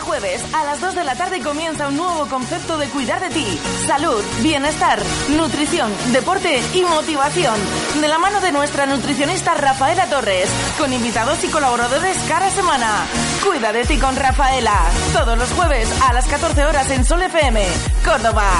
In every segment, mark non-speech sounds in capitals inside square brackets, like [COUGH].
Jueves a las 2 de la tarde comienza un nuevo concepto de cuidar de ti. Salud, bienestar, nutrición, deporte y motivación. De la mano de nuestra nutricionista Rafaela Torres, con invitados y colaboradores cada semana. Cuida de ti con Rafaela. Todos los jueves a las 14 horas en Sol FM, Córdoba.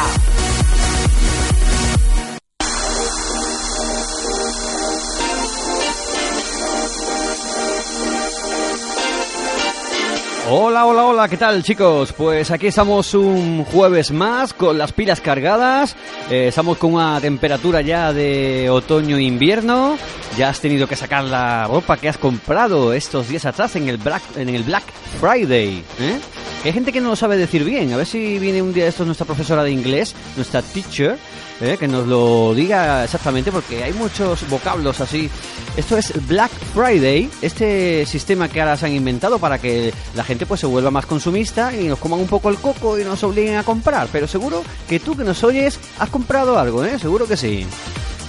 Hola, hola, hola, ¿qué tal chicos? Pues aquí estamos un jueves más con las pilas cargadas, eh, estamos con una temperatura ya de otoño-invierno, ya has tenido que sacar la ropa que has comprado estos días atrás en el Black, en el Black Friday, ¿eh? Hay gente que no lo sabe decir bien, a ver si viene un día esto nuestra profesora de inglés, nuestra teacher, ¿eh? que nos lo diga exactamente porque hay muchos vocablos así. Esto es Black Friday, este sistema que ahora se han inventado para que la gente pues se vuelva más consumista y nos coman un poco el coco y nos obliguen a comprar. Pero seguro que tú que nos oyes has comprado algo, ¿eh? Seguro que sí.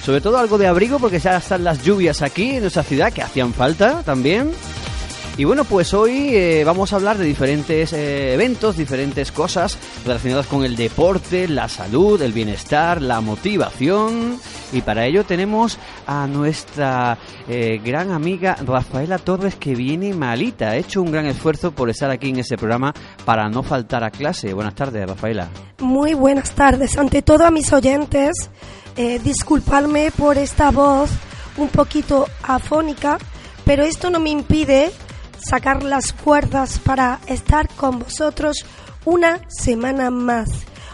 Sobre todo algo de abrigo porque ya están las lluvias aquí en nuestra ciudad que hacían falta también. Y bueno, pues hoy eh, vamos a hablar de diferentes eh, eventos, diferentes cosas relacionadas con el deporte, la salud, el bienestar, la motivación. Y para ello tenemos a nuestra eh, gran amiga Rafaela Torres que viene malita. Ha hecho un gran esfuerzo por estar aquí en ese programa para no faltar a clase. Buenas tardes, Rafaela. Muy buenas tardes. Ante todo a mis oyentes, eh, disculparme por esta voz un poquito afónica, pero esto no me impide sacar las fuerzas para estar con vosotros una semana más.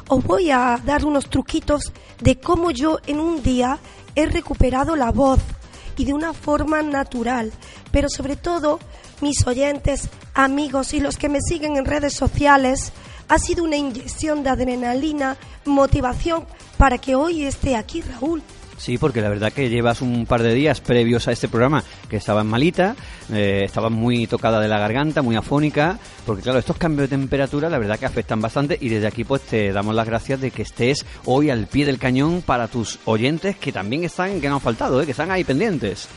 Os voy a dar unos truquitos de cómo yo en un día he recuperado la voz y de una forma natural, pero sobre todo mis oyentes, amigos y los que me siguen en redes sociales, ha sido una inyección de adrenalina, motivación para que hoy esté aquí Raúl Sí, porque la verdad que llevas un par de días previos a este programa que estabas malita, eh, estabas muy tocada de la garganta, muy afónica, porque claro, estos cambios de temperatura la verdad que afectan bastante y desde aquí pues te damos las gracias de que estés hoy al pie del cañón para tus oyentes que también están, que no han faltado, eh, que están ahí pendientes.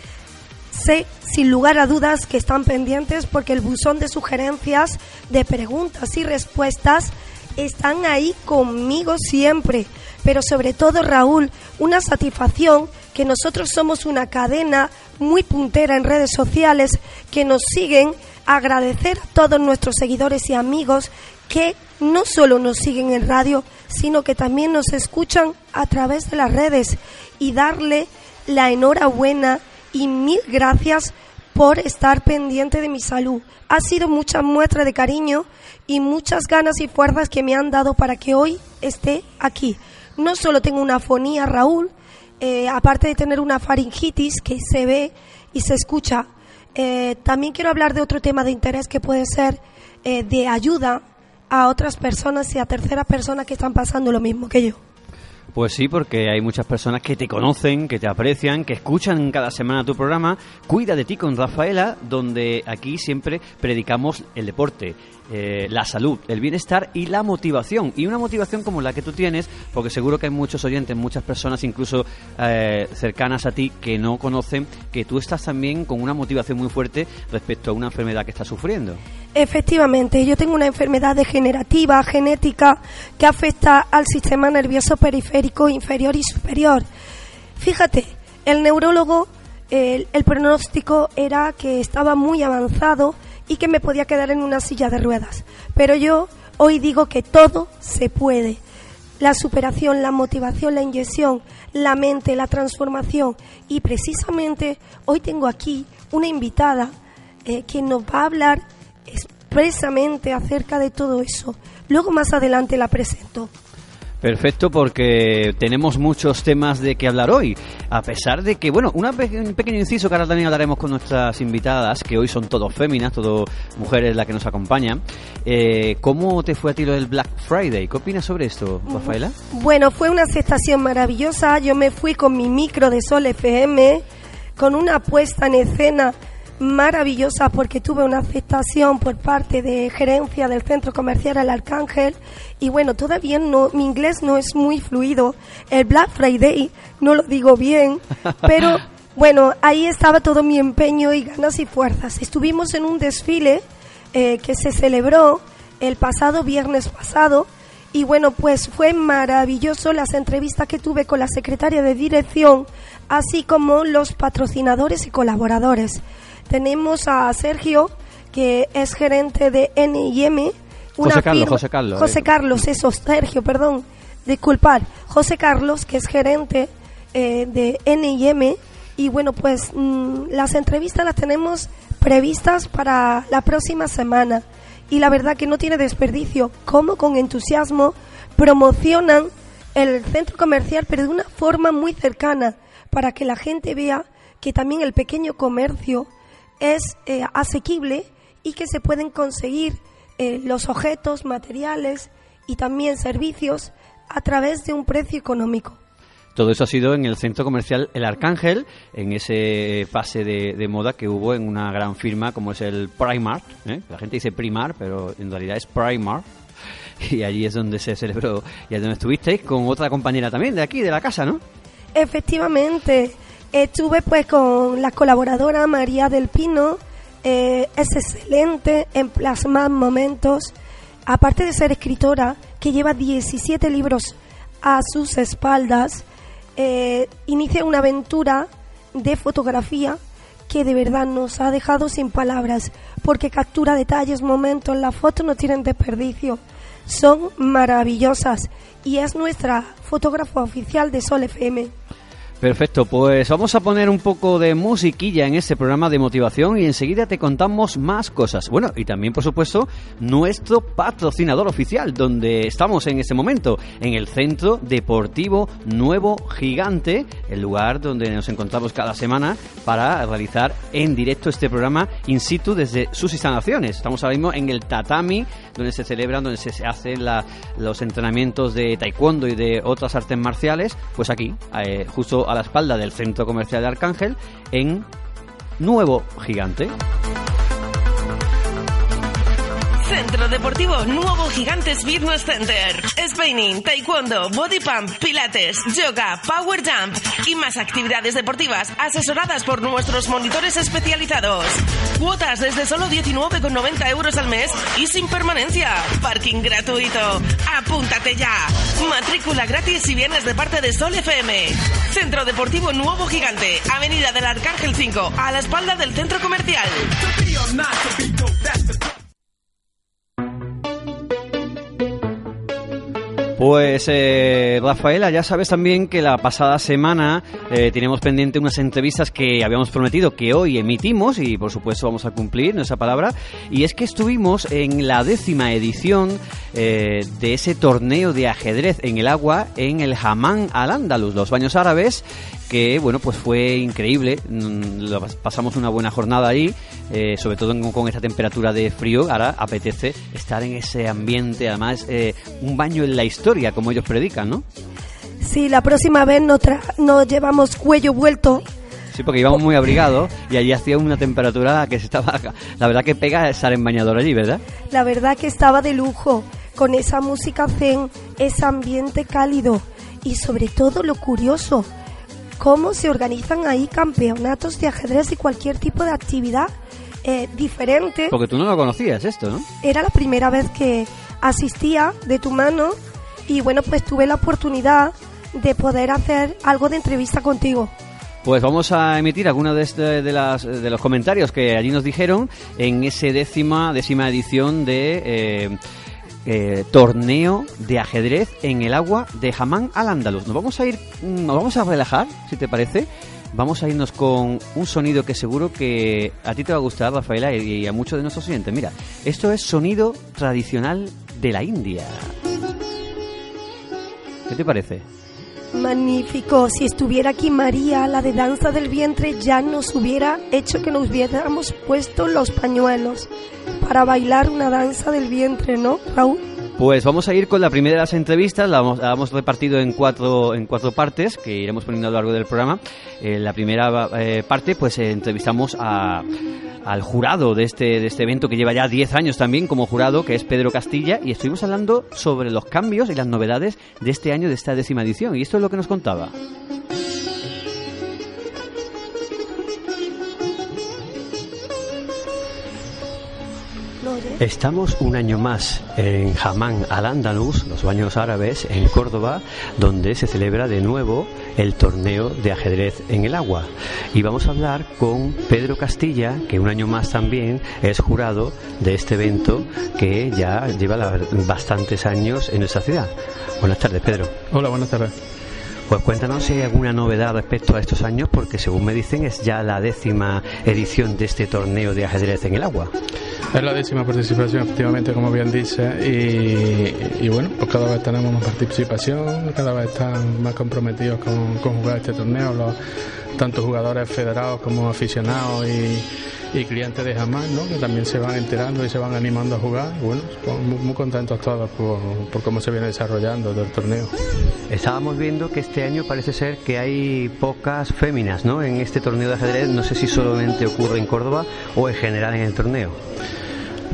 Sé, sin lugar a dudas, que están pendientes porque el buzón de sugerencias, de preguntas y respuestas están ahí conmigo siempre. Pero sobre todo, Raúl, una satisfacción que nosotros somos una cadena muy puntera en redes sociales que nos siguen. Agradecer a todos nuestros seguidores y amigos que no solo nos siguen en radio, sino que también nos escuchan a través de las redes y darle la enhorabuena y mil gracias por estar pendiente de mi salud. Ha sido mucha muestra de cariño y muchas ganas y fuerzas que me han dado para que hoy esté aquí. No solo tengo una fonía, Raúl, eh, aparte de tener una faringitis que se ve y se escucha, eh, también quiero hablar de otro tema de interés que puede ser eh, de ayuda a otras personas y a terceras personas que están pasando lo mismo que yo. Pues sí, porque hay muchas personas que te conocen, que te aprecian, que escuchan cada semana tu programa. Cuida de ti con Rafaela, donde aquí siempre predicamos el deporte, eh, la salud, el bienestar y la motivación. Y una motivación como la que tú tienes, porque seguro que hay muchos oyentes, muchas personas incluso eh, cercanas a ti que no conocen que tú estás también con una motivación muy fuerte respecto a una enfermedad que estás sufriendo. Efectivamente, yo tengo una enfermedad degenerativa, genética, que afecta al sistema nervioso periférico inferior y superior. Fíjate, el neurólogo, el, el pronóstico era que estaba muy avanzado y que me podía quedar en una silla de ruedas. Pero yo hoy digo que todo se puede. La superación, la motivación, la inyección, la mente, la transformación. Y precisamente hoy tengo aquí una invitada eh, que nos va a hablar expresamente acerca de todo eso. Luego más adelante la presento. Perfecto, porque tenemos muchos temas de que hablar hoy. A pesar de que, bueno, un pequeño inciso que ahora también hablaremos con nuestras invitadas, que hoy son todos féminas, todas mujeres las que nos acompañan. Eh, ¿Cómo te fue a ti lo del Black Friday? ¿Qué opinas sobre esto, Rafaela? Bueno, fue una aceptación maravillosa. Yo me fui con mi micro de Sol FM, con una puesta en escena maravillosa porque tuve una aceptación por parte de gerencia del centro comercial El Arcángel y bueno, todavía no, mi inglés no es muy fluido. El Black Friday no lo digo bien, [LAUGHS] pero bueno, ahí estaba todo mi empeño y ganas y fuerzas. Estuvimos en un desfile eh, que se celebró el pasado viernes pasado. Y bueno, pues fue maravilloso las entrevistas que tuve con la secretaria de dirección, así como los patrocinadores y colaboradores. Tenemos a Sergio, que es gerente de NIM. José Carlos, José Carlos. José eh. Carlos, eso, Sergio, perdón, disculpar. José Carlos, que es gerente eh, de NIM. Y bueno, pues mm, las entrevistas las tenemos previstas para la próxima semana y la verdad que no tiene desperdicio, como con entusiasmo promocionan el centro comercial, pero de una forma muy cercana, para que la gente vea que también el pequeño comercio es eh, asequible y que se pueden conseguir eh, los objetos, materiales y también servicios a través de un precio económico. Todo eso ha sido en el centro comercial El Arcángel, en ese fase de, moda que hubo en una gran firma como es el Primark. ¿eh? La gente dice Primar, pero en realidad es Primark. [LAUGHS] Y allí es donde se celebró y es donde estuvisteis con otra compañera también de aquí, de la casa, ¿no? Efectivamente. Estuve pues con la colaboradora María del Pino. Eh, es excelente en plasmar momentos. Aparte de ser escritora, que lleva 17 libros a sus espaldas, eh, inicia una aventura de fotografía que de verdad nos ha dejado sin palabras, porque captura detalles, momentos, las fotos no tienen desperdicio, son maravillosas y es nuestra fotógrafa oficial de Sol FM. Perfecto, pues vamos a poner un poco de musiquilla en este programa de motivación y enseguida te contamos más cosas. Bueno, y también, por supuesto, nuestro patrocinador oficial, donde estamos en este momento, en el Centro Deportivo Nuevo Gigante, el lugar donde nos encontramos cada semana para realizar en directo este programa in situ desde sus instalaciones. Estamos ahora mismo en el tatami, donde se celebran, donde se hacen los entrenamientos de taekwondo y de otras artes marciales, pues aquí, eh, justo a la espalda del centro comercial de Arcángel en Nuevo Gigante. Centro Deportivo Nuevo Gigantes Fitness Center. Spinning, taekwondo, body pump, pilates, yoga, power jump y más actividades deportivas asesoradas por nuestros monitores especializados. Cuotas desde solo 19,90 euros al mes y sin permanencia. Parking gratuito. Apúntate ya. Matrícula gratis si vienes de parte de Sol FM. Centro Deportivo Nuevo Gigante. Avenida del Arcángel 5, a la espalda del centro comercial. Pues eh, Rafaela, ya sabes también que la pasada semana eh, tenemos pendiente unas entrevistas que habíamos prometido que hoy emitimos y por supuesto vamos a cumplir nuestra palabra. Y es que estuvimos en la décima edición eh, de ese torneo de ajedrez en el agua en el Hamán al Andalus, los baños árabes, que bueno, pues fue increíble. Mm, pasamos una buena jornada ahí, eh, sobre todo con esta temperatura de frío. Ahora apetece estar en ese ambiente, además, eh, un baño en la historia, como ellos predican, ¿no? Sí, la próxima vez nos, nos llevamos cuello vuelto Sí, porque íbamos muy abrigados y allí hacía una temperatura que se estaba. La verdad que pega estar en bañador allí, ¿verdad? La verdad que estaba de lujo, con esa música zen, ese ambiente cálido y sobre todo lo curioso, cómo se organizan ahí campeonatos de ajedrez y cualquier tipo de actividad eh, diferente. Porque tú no lo conocías esto, ¿no? Era la primera vez que asistía de tu mano y bueno, pues tuve la oportunidad de poder hacer algo de entrevista contigo. Pues vamos a emitir algunos de, este, de, las, de los comentarios que allí nos dijeron en ese décima, décima edición de eh, eh, torneo de ajedrez en el agua de Hamán al Andaluz. Nos vamos a ir, mm, nos vamos a relajar, si te parece. Vamos a irnos con un sonido que seguro que a ti te va a gustar, Rafaela, y a muchos de nuestros oyentes. Mira, esto es sonido tradicional de la India. ¿Qué te parece? Magnífico. Si estuviera aquí María, la de danza del vientre, ya nos hubiera hecho que nos hubiéramos puesto los pañuelos para bailar una danza del vientre, ¿no, Raúl? Pues vamos a ir con la primera de las entrevistas, la hemos, repartido en cuatro, en cuatro partes que iremos poniendo a lo largo del programa. En la primera eh, parte, pues eh, entrevistamos a, al jurado de este, de este evento que lleva ya 10 años también como jurado, que es Pedro Castilla, y estuvimos hablando sobre los cambios y las novedades de este año, de esta décima edición. Y esto es lo que nos contaba. Estamos un año más en Hamán al-Andalus, los baños árabes, en Córdoba, donde se celebra de nuevo el torneo de ajedrez en el agua. Y vamos a hablar con Pedro Castilla, que un año más también es jurado de este evento que ya lleva bastantes años en nuestra ciudad. Buenas tardes, Pedro. Hola, buenas tardes. Pues cuéntanos si hay alguna novedad respecto a estos años, porque según me dicen es ya la décima edición de este torneo de ajedrez en el agua. Es la décima participación, efectivamente, como bien dice, y, bueno, pues cada vez tenemos más participación, cada vez están más comprometidos con, jugar este torneo, los, tanto jugadores federados como aficionados y y clientes de Jamás, ¿no? que también se van enterando y se van animando a jugar. bueno, muy, contentos todos por, por, cómo se viene desarrollando el torneo. Estábamos viendo que este año parece ser que hay pocas féminas ¿no? en este torneo de ajedrez. No sé si solamente ocurre en Córdoba o en general en el torneo.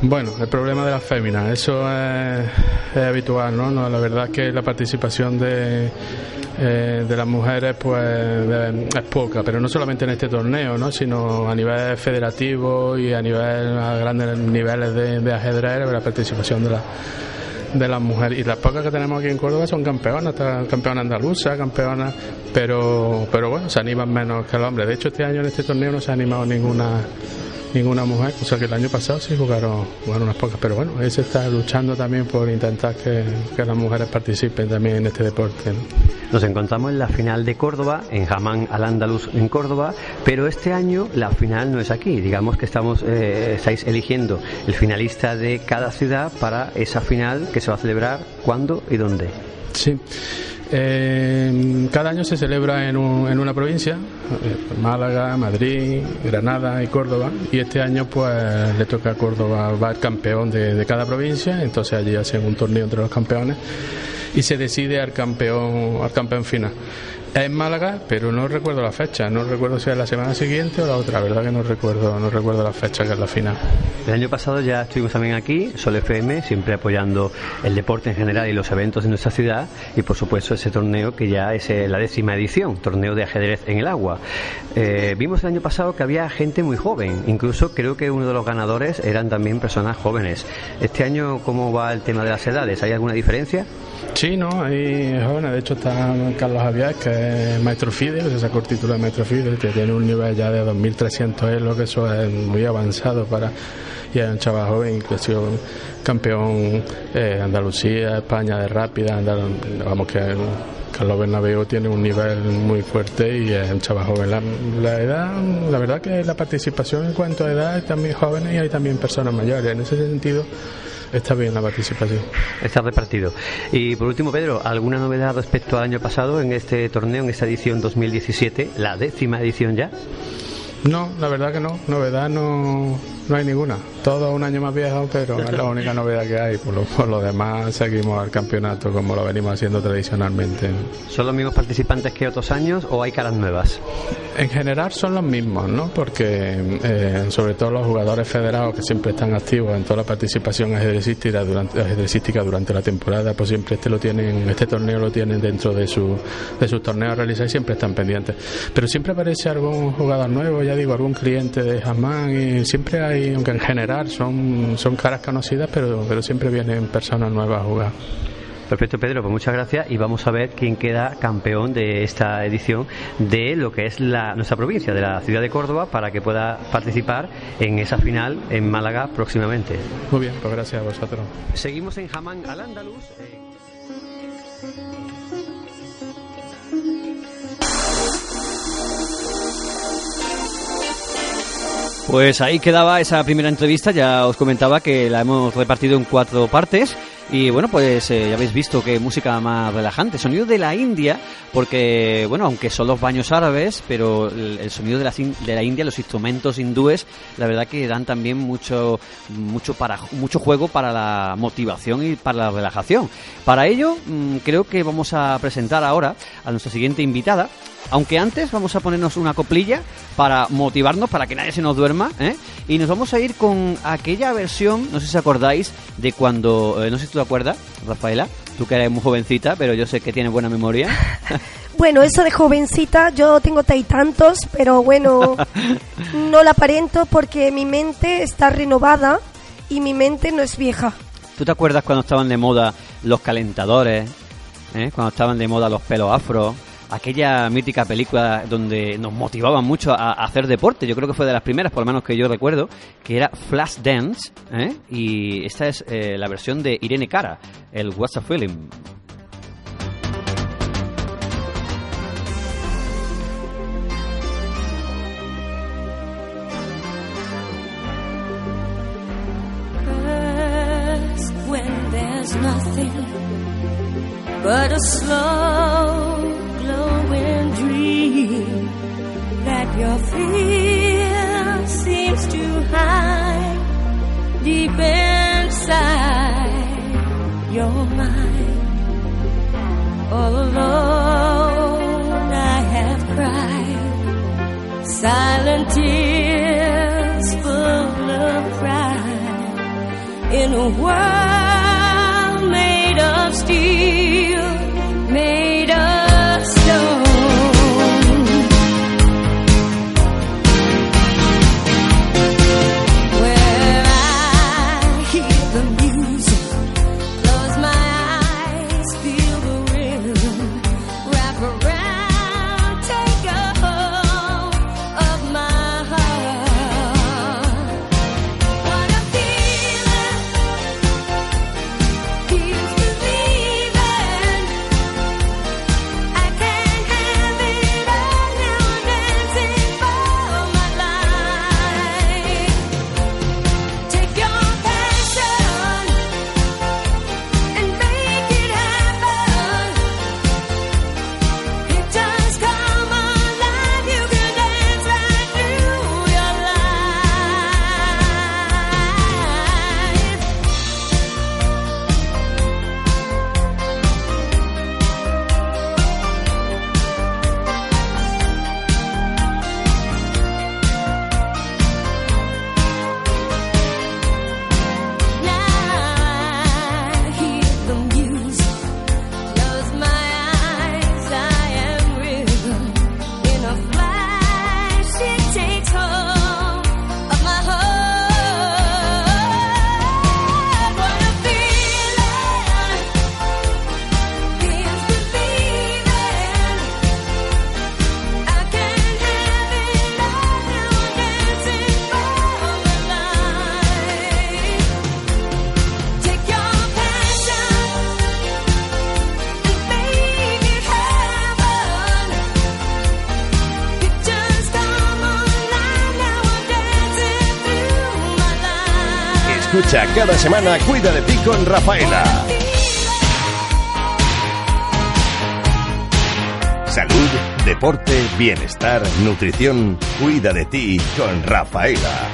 Bueno, el problema de las féminas, eso es, es habitual, ¿no? ¿no? La verdad es que la participación de eh, de las mujeres pues es poca, pero no solamente en este torneo, ¿no? sino a nivel federativo y a nivel a grandes niveles de, ajedrez, la participación de, la, de las mujeres. Y las pocas que tenemos aquí en Córdoba son campeonas, campeonas andaluzas, campeonas, pero, pero bueno, se animan menos que el hombre. De hecho, este año en este torneo no se ha animado ninguna ninguna mujer, o sea que el año pasado sí jugaron, unas pocas, pero bueno, él se está luchando también por intentar que, las mujeres participen también en este deporte. Nos encontramos en la final de Córdoba, en Jamán al Andalus en Córdoba, pero este año la final no es aquí, digamos que estamos, eh, estáis eligiendo el finalista de cada ciudad para esa final que se va a celebrar cuándo y dónde. Sí. Eh, cada año se celebra en, en una provincia, eh, Málaga, Madrid, Granada y Córdoba, y este año pues le toca a Córdoba, va el campeón de, de cada provincia, entonces allí hacen un torneo entre los campeones y se decide al campeón, al campeón final. Es en Málaga, pero no recuerdo la fecha, no recuerdo si es la semana siguiente o la otra, verdad que no recuerdo, no recuerdo la fecha que es la final. El año pasado ya estuvimos también aquí, Sol FM, siempre apoyando el deporte en general y los eventos de nuestra ciudad y por supuesto ese torneo que ya es eh, la décima edición, torneo de ajedrez en el agua. Eh, vimos el año pasado que había gente muy joven, incluso creo que uno de los ganadores eran también personas jóvenes. Este año, ¿cómo va el tema de las edades? ¿Hay alguna diferencia? Sí, no, hay jóvenes, de hecho está Carlos Javier, que maestro FIDE, se sacó de maestro FIDE, que tiene un nivel ya de 2.300 lo que eso es muy avanzado para y es un chaval joven que ha sido campeón eh, Andalucía, España de rápida, vamos que Carlos Bernabéu tiene un nivel muy fuerte y es un chaval joven. La, edad, la verdad que la participación en cuanto a edad hay también jóvenes y hay también personas mayores. En ese sentido Está bien la participación. Está repartido. Y por último, Pedro, ¿alguna novedad respecto al año pasado en este torneo, en esta edición 2017, la décima edición ya? No, la verdad que no. Novedad no, no hay ninguna. Todo un año más viejo, pero es la única novedad que hay. Por lo, por lo demás, seguimos al campeonato como lo venimos haciendo tradicionalmente. ¿Son los mismos participantes que otros años o hay caras nuevas? En general son los mismos, ¿no? Porque eh, sobre todo los jugadores federados que siempre están activos en toda la participación ajedrecística durante, ajedrecística durante la temporada, pues siempre este lo tienen, este torneo lo tienen dentro de, su, de sus torneos a realizar y siempre están pendientes. Pero siempre aparece algún jugador nuevo, ya digo, algún cliente de Jamán y siempre hay, aunque en general son, son caras conocidas, pero, pero siempre vienen personas nuevas a jugar. Perfecto, Pedro, pues muchas gracias y vamos a ver quién queda campeón de esta edición de lo que es la, nuestra provincia, de la ciudad de Córdoba, para que pueda participar en esa final en Málaga próximamente. Muy bien, pues gracias a vosotros. Seguimos en Jamán al Andaluz. Pues ahí quedaba esa primera entrevista, ya os comentaba que la hemos repartido en cuatro partes. Y bueno, pues eh, ya habéis visto que música más relajante, sonido de la India, porque bueno, aunque son los baños árabes, pero el, sonido de la, de la India, los instrumentos hindúes, la verdad que dan también mucho, mucho, para, mucho juego para la motivación y para la relajación. Para ello, mm, creo que vamos a presentar ahora a nuestra siguiente invitada, aunque antes vamos a ponernos una coplilla para motivarnos, para que nadie se nos duerma, ¿eh? Y nos vamos a ir con aquella versión, no sé si acordáis, de cuando, eh, no sé tú te acuerdas, Rafaela, tú que eres muy jovencita, pero yo sé que tienes buena memoria. [LAUGHS] Bueno, eso de jovencita, yo tengo tantos, pero bueno, [LAUGHS] no la aparento porque mi mente está renovada y mi mente no es vieja. ¿Tú te acuerdas cuando estaban de moda los calentadores? ¿Eh? Cuando estaban de moda los pelos afro. Aquella mítica película donde nos motivaban mucho a, hacer deporte. Yo creo que fue de las primeras, por lo menos que yo recuerdo, que era Flash Dance. ¿eh? Y esta es eh, la versión de Irene Cara, el What's a Feeling. A slow fear seems to hide deep inside your mind. All alone, I have cried silent tears full of pride in a world cada semana Cuida de ti con Rafaela. Salud, deporte, bienestar, nutrición. Cuida de ti con Rafaela.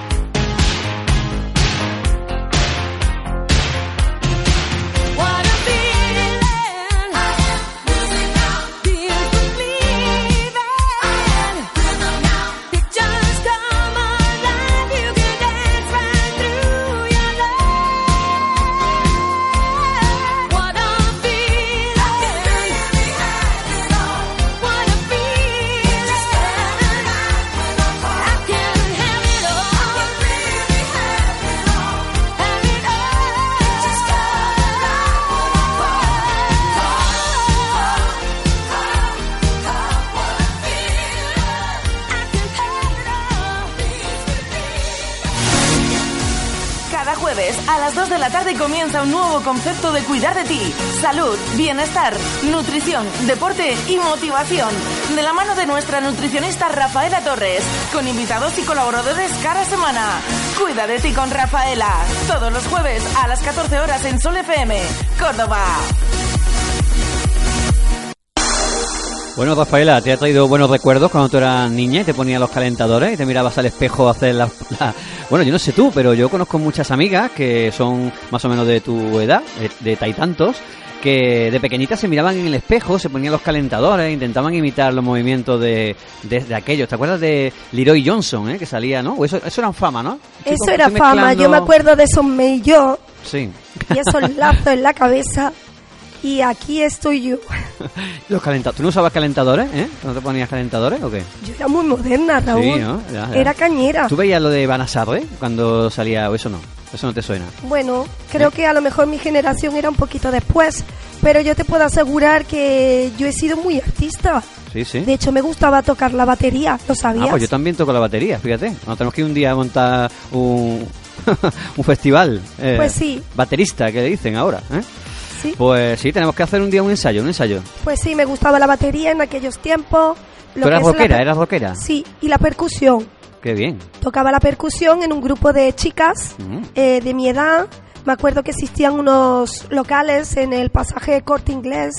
Comienza un nuevo concepto de cuidar de ti. Salud, bienestar, nutrición, deporte y motivación. De la mano de nuestra nutricionista Rafaela Torres, con invitados y colaboradores cada semana. Cuida de ti con Rafaela. Todos los jueves a las 14 horas en Sol FM, Córdoba. Bueno, Rafaela, ¿te ha traído buenos recuerdos cuando tú eras niña y te ponías los calentadores y te mirabas al espejo a hacer la, la- Bueno, yo no sé tú, pero yo conozco muchas amigas que son más o menos de tu edad, de, de taitantos, que de pequeñitas se miraban en el espejo, se ponían los calentadores, intentaban imitar los movimientos de, de, de aquellos. ¿Te acuerdas de Leroy Johnson, eh, que salía, no? Eso, eso era fama, ¿no? Chico, Eso era fama, yo me acuerdo de esos yo Sí. y esos lazos en la cabeza. [LAUGHS] y aquí estoy yo. [LAUGHS] Los calentadores. ¿Tú no usabas calentadores, eh? ¿No te ponías calentadores o qué? Yo era muy moderna, Raúl. Sí, ¿no? Ya, ya. Era cañera. ¿Tú veías lo de Vanessa eh? Cuando salía... o eso no? Eso no te suena. Bueno, creo que a lo mejor mi generación era un poquito después, pero yo te puedo asegurar que yo he sido muy artista. Sí, sí. De hecho, me gustaba tocar la batería, ¿lo sabías? Ah, pues yo también toco la batería, fíjate. No, tenemos que ir un día a montar un, [LAUGHS] un festival. eh, Pues sí. Baterista, que le dicen ahora, ¿eh? Sí. Pues sí, tenemos que hacer un día un ensayo, un ensayo. Pues sí, me gustaba la batería en aquellos tiempos. ¿Tú eras la rockera? per- ¿Eras rockera? Sí, y la percusión. Qué bien. Tocaba la percusión en un grupo de chicas Mm. eh, de mi edad. Me acuerdo que existían unos locales en el pasaje Corte Inglés,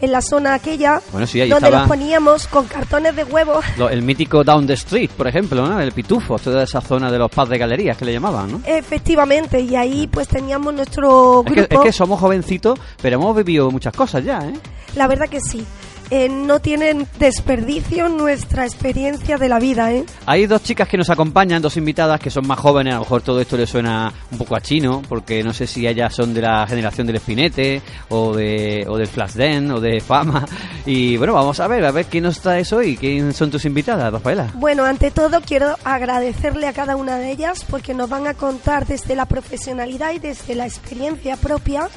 en la zona aquella, Bueno, sí, ahí donde estaba- los poníamos con cartones de huevo. Lo- el mítico Down the Street, por ejemplo, ¿no? El Pitufo, toda esa zona de los pubs de galerías que le llamaban, ¿no? Efectivamente, y ahí pues teníamos nuestro Es que, grupo. es que somos jovencitos, pero hemos vivido muchas cosas ya, ¿eh? La verdad que sí. Eh, no tienen desperdicio nuestra experiencia de la vida, ¿eh? Hay dos chicas que nos acompañan, dos invitadas que son más jóvenes, a lo mejor todo esto les suena un poco a chino, porque no sé si ellas son de la generación del Espinete, o de o del Flashdance, o de Fama. Y bueno, vamos a ver, a ver quién nos trae eso y quién son tus invitadas, Rafaela. Bueno, ante todo quiero agradecerle a cada una de ellas porque nos van a contar desde la profesionalidad y desde la experiencia propia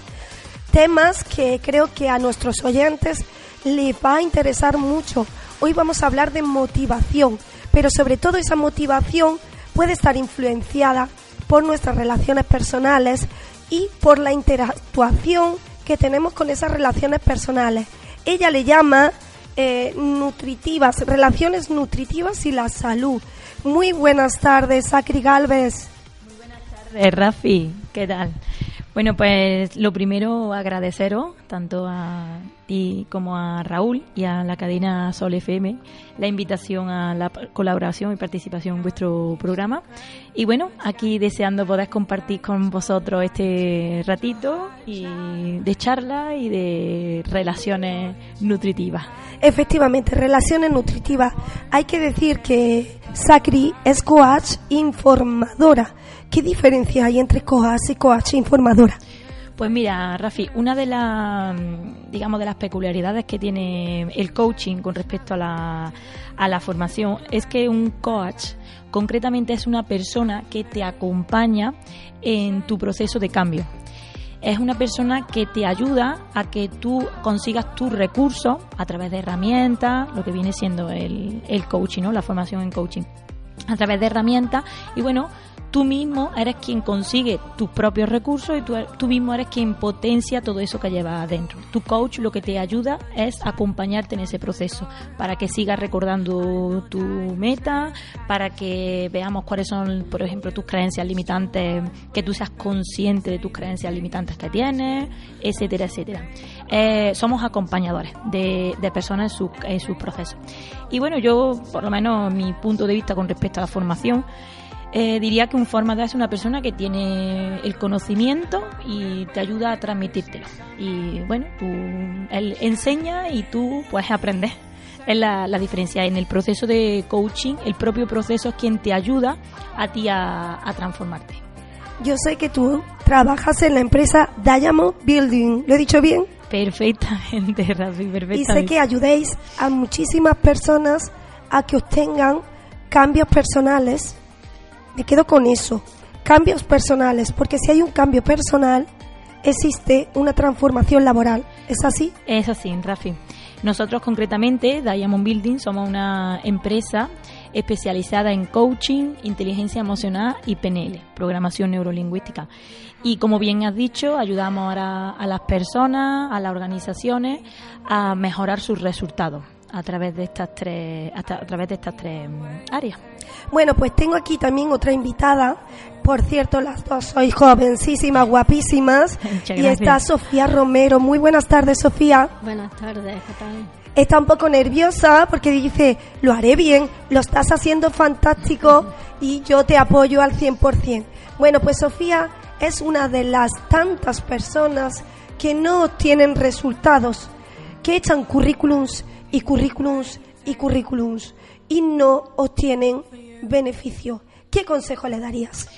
temas que creo que a nuestros oyentes les va a interesar mucho. Hoy vamos a hablar de motivación, pero sobre todo esa motivación puede estar influenciada por nuestras relaciones personales y por la interactuación que tenemos con esas relaciones personales. Ella le llama eh, nutritivas, relaciones nutritivas y la salud. Muy buenas tardes, Sacri Galvez. tardes, Rafi, ¿qué tal? Bueno, pues lo primero agradeceros tanto a ti como a Raúl y a la cadena Sol FM la invitación a la colaboración y participación en vuestro programa. Y bueno, aquí deseando poder compartir con vosotros este ratito y de charla y de relaciones nutritivas. Efectivamente, relaciones nutritivas. Hay que decir que Sacri es coach informadora. ¿Qué diferencia hay entre coach y coach informadora? Pues mira, Rafi, una de las, mm, digamos, de las peculiaridades que tiene el coaching con respecto a la, a la formación es que un coach concretamente es una persona que te acompaña en tu proceso de cambio. Es una persona que te ayuda a que tú consigas tus recursos a través de herramientas, lo que viene siendo el, el coaching, ¿no? la formación en coaching a través de herramientas y bueno, tú mismo eres quien consigue tus propios recursos y tú, tú mismo eres quien potencia todo eso que llevas adentro. Tu coach lo que te ayuda es acompañarte en ese proceso para que sigas recordando tu meta, para que veamos cuáles son, por ejemplo, tus creencias limitantes, que tú seas consciente de tus creencias limitantes que tienes, etcétera, etcétera. Eh, somos acompañadores de, de personas en, su- en sus procesos. Y bueno, yo, por lo menos, mi punto de vista con respecto a la formación, eh, diría que un formador es una persona que tiene el conocimiento y te ayuda a transmitírtelo. Y bueno, tú, él enseña y tú puedes aprender. Es la, la diferencia. En el proceso de coaching, el propio proceso es quien te ayuda a ti a, a transformarte. Yo sé que tú trabajas en la empresa Diamond Building. ¿Lo he dicho bien? Perfectamente, [LAUGHS] Rafi, Y perfectamente. sé que ayudéis a muchísimas personas a que obtengan cambios personales. Me quedo con eso, cambios personales, porque si hay un cambio personal, existe una transformación laboral. ¿Es así? Es así, Rafi. Nosotros concretamente, Diamond Building, somos una empresa especializada en coaching, inteligencia emocional y PNL, programación neurolingüística. Y como bien has dicho, ayudamos ahora a las personas, a las organizaciones, a mejorar sus resultados a través de estas tres, a a través de estas tres mm, áreas. Bueno, pues tengo aquí también otra invitada. Por cierto, las dos sois jovencísimas, guapísimas. [LAUGHS] Muchas y está Sofía Romero. Muy buenas tardes, Sofía. Buenas tardes, ¿qué tal? Está un poco nerviosa porque dice, lo haré bien, lo estás haciendo fantástico y yo te apoyo al 100%. Bueno, pues Sofía es una de las tantas personas que no obtienen resultados, que echan currículums y currículums y currículums y no obtienen beneficio. ¿Qué consejo le darías?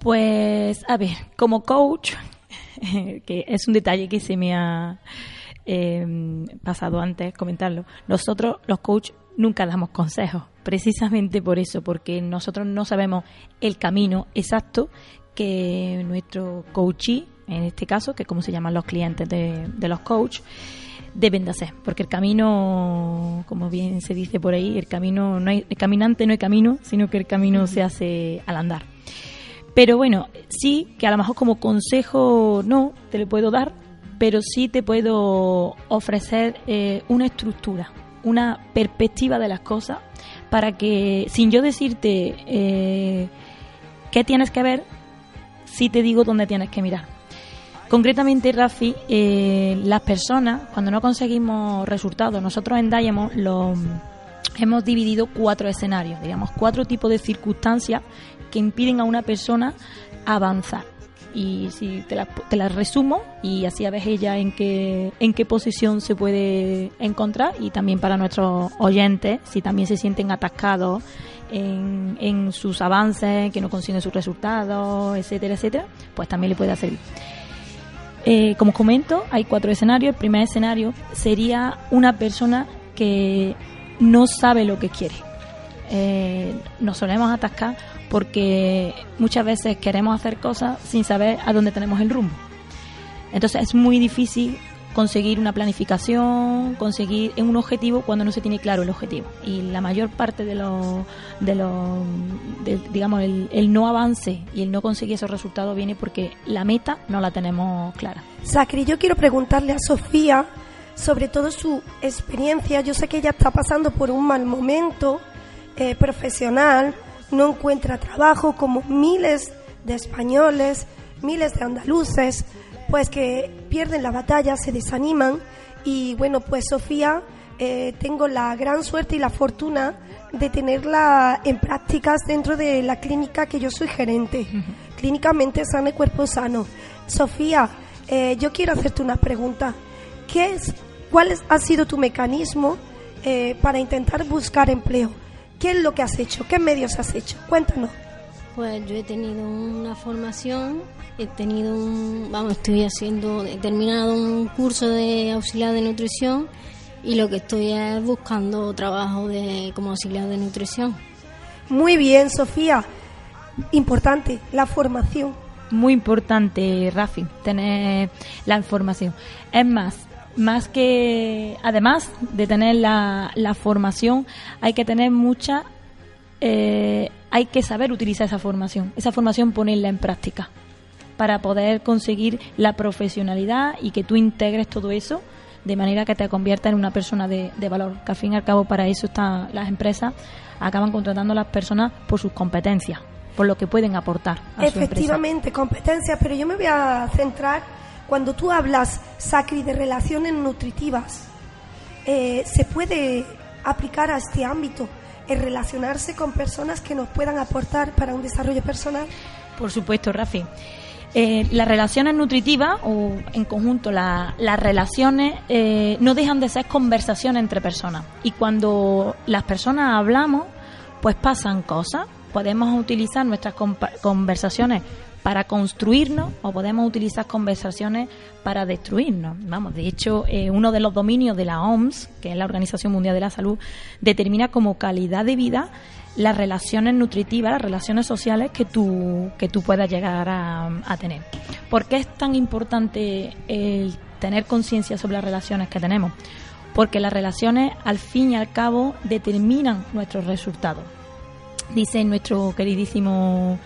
Pues, a ver, como coach, [LAUGHS] que es un detalle que se me ha eh, pasado antes comentarlo. Nosotros, los coach, nunca damos consejos, precisamente por eso, porque nosotros no sabemos el camino exacto que nuestro coachee, en este caso, que como se llaman los clientes de, de los coach, deben de hacer, porque el camino, como bien se dice por ahí, el camino no hay, el caminante no hay camino, sino que el camino se hace al andar. Pero bueno, sí que a lo mejor como consejo no te lo puedo dar, pero sí te puedo ofrecer eh, una estructura, una perspectiva de las cosas para que, sin yo decirte eh, qué tienes que ver, sí te digo dónde tienes que mirar. Concretamente, Rafi, eh, las personas, cuando no conseguimos resultados, nosotros en Diamond lo, hemos dividido cuatro escenarios, digamos, cuatro tipos de circunstancias que impiden a una persona avanzar. Y si te las te las resumo y así a ver ella en qué, en qué posición se puede encontrar y también para nuestros oyentes, si también se sienten atascados en, en sus avances, que no consiguen sus resultados, etcétera, etcétera, pues también le puede servir. Eh, como os comento, hay cuatro escenarios. El primer escenario sería una persona que no sabe lo que quiere. Eh, nos solemos atascar porque muchas veces queremos hacer cosas sin saber a dónde tenemos el rumbo. Entonces es muy difícil conseguir una planificación, conseguir un objetivo cuando no se tiene claro el objetivo. Y la mayor parte de los, de de- digamos, el, el no avance y el no conseguir esos resultados viene porque la meta no la tenemos clara. Sacri, yo quiero preguntarle a Sofía sobre todo su experiencia. Yo sé que ella está pasando por un mal momento eh, profesional, no encuentra trabajo como miles de españoles, miles de andaluces, pues que pierden la batalla, se desaniman y bueno, pues Sofía, eh, tengo la gran suerte y la fortuna de tenerla en prácticas dentro de la clínica que yo soy gerente, clínicamente sana y cuerpo sano. Sofía, eh, yo quiero hacerte una pregunta. ¿Qué es, ¿Cuál es- ha sido tu mecanismo eh, para intentar buscar empleo? ¿Qué es lo que has hecho? ¿Qué medios has hecho? Cuéntanos. Pues yo he tenido una formación, he tenido un, vamos, estoy haciendo, he terminado un curso de auxiliar de nutrición y lo que estoy es buscando trabajo de, como auxiliar de nutrición. Muy bien, Sofía. Importante, la formación. Muy importante, Rafi, tener la información. Es más, más que, además de tener la, la formación, hay que tener mucha, eh, hay que saber utilizar esa formación, esa formación ponerla en práctica para poder conseguir la profesionalidad y que tú integres todo eso de manera que te convierta en una persona de, de valor. Que al fin y al cabo para eso están las empresas, acaban contratando a las personas por sus competencias, por lo que pueden aportar a su empresa. Efectivamente, competencias, pero yo me voy a centrar cuando tú hablas, Sacri, de relaciones nutritivas. eh, ¿Se puede aplicar a este ámbito el relacionarse con personas que nos puedan aportar para un desarrollo personal? Por supuesto, Rafi. Eh, las relaciones nutritivas o en conjunto la- las relaciones eh, no dejan de ser conversaciones entre personas y cuando las personas hablamos pues pasan cosas podemos utilizar nuestras conversaciones para construirnos o podemos utilizar conversaciones para destruirnos. Vamos, de hecho, eh, uno de los dominios de la OMS, que es la Organización Mundial de la Salud, determina como calidad de vida las relaciones nutritivas, las relaciones sociales que tú, que tú puedas llegar a, tener. ¿Por qué es tan importante el tener conciencia sobre las relaciones que tenemos? Porque las relaciones, al fin y al cabo, determinan nuestros resultados. Dice nuestro queridísimo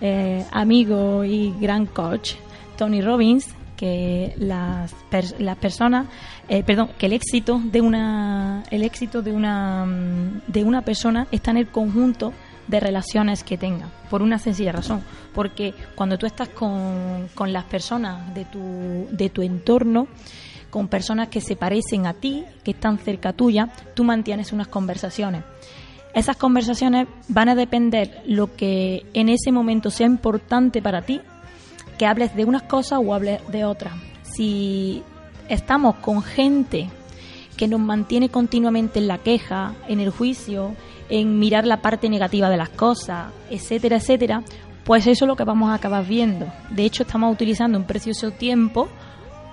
eh, amigo y gran coach, Tony Robbins, que las, pers- las personas, eh, perdón, que el éxito de una, el éxito de una, mm, de una persona está en el conjunto de relaciones que tenga, por una sencilla razón, porque cuando tú estás con, con las personas de tu, de tu entorno, con personas que se parecen a ti, que están cerca tuya, tú mantienes unas conversaciones. Esas conversaciones van a depender lo que en ese momento sea importante para ti, que hables de unas cosas o hables de otras. Si estamos con gente que nos mantiene continuamente en la queja, en el juicio, en mirar la parte negativa de las cosas, etcétera, etcétera, pues eso es lo que vamos a acabar viendo. De hecho, estamos utilizando un precioso tiempo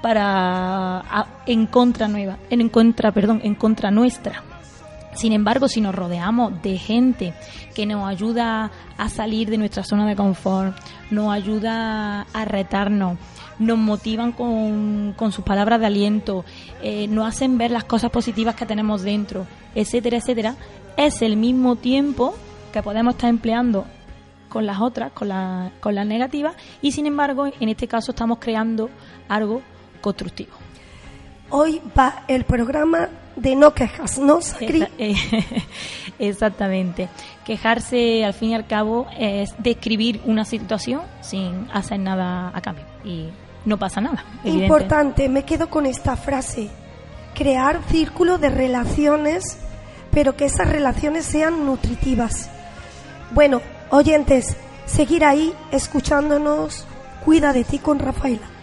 para en contra nueva, en, en contra, perdón, en contra nuestra. Sin embargo, si nos rodeamos de gente que nos ayuda a salir de nuestra zona de confort, nos ayuda a retarnos, nos motivan con, con sus palabras de aliento, eh, nos hacen ver las cosas positivas que tenemos dentro, etcétera, etcétera, es el mismo tiempo que podemos estar empleando con las otras, con, la- con las negativas, y sin embargo, en este caso estamos creando algo constructivo. Hoy va el programa de no quejas, ¿no, Sacri? Eh, [LAUGHS] Exactamente. Quejarse, al fin y al cabo, es describir una situación sin hacer nada a cambio. Y no pasa nada. evidente. Importante, me quedo con esta frase. Crear círculo de relaciones, pero que esas relaciones sean nutritivas. Bueno, oyentes, seguir ahí escuchándonos. Cuida de ti con Rafaela.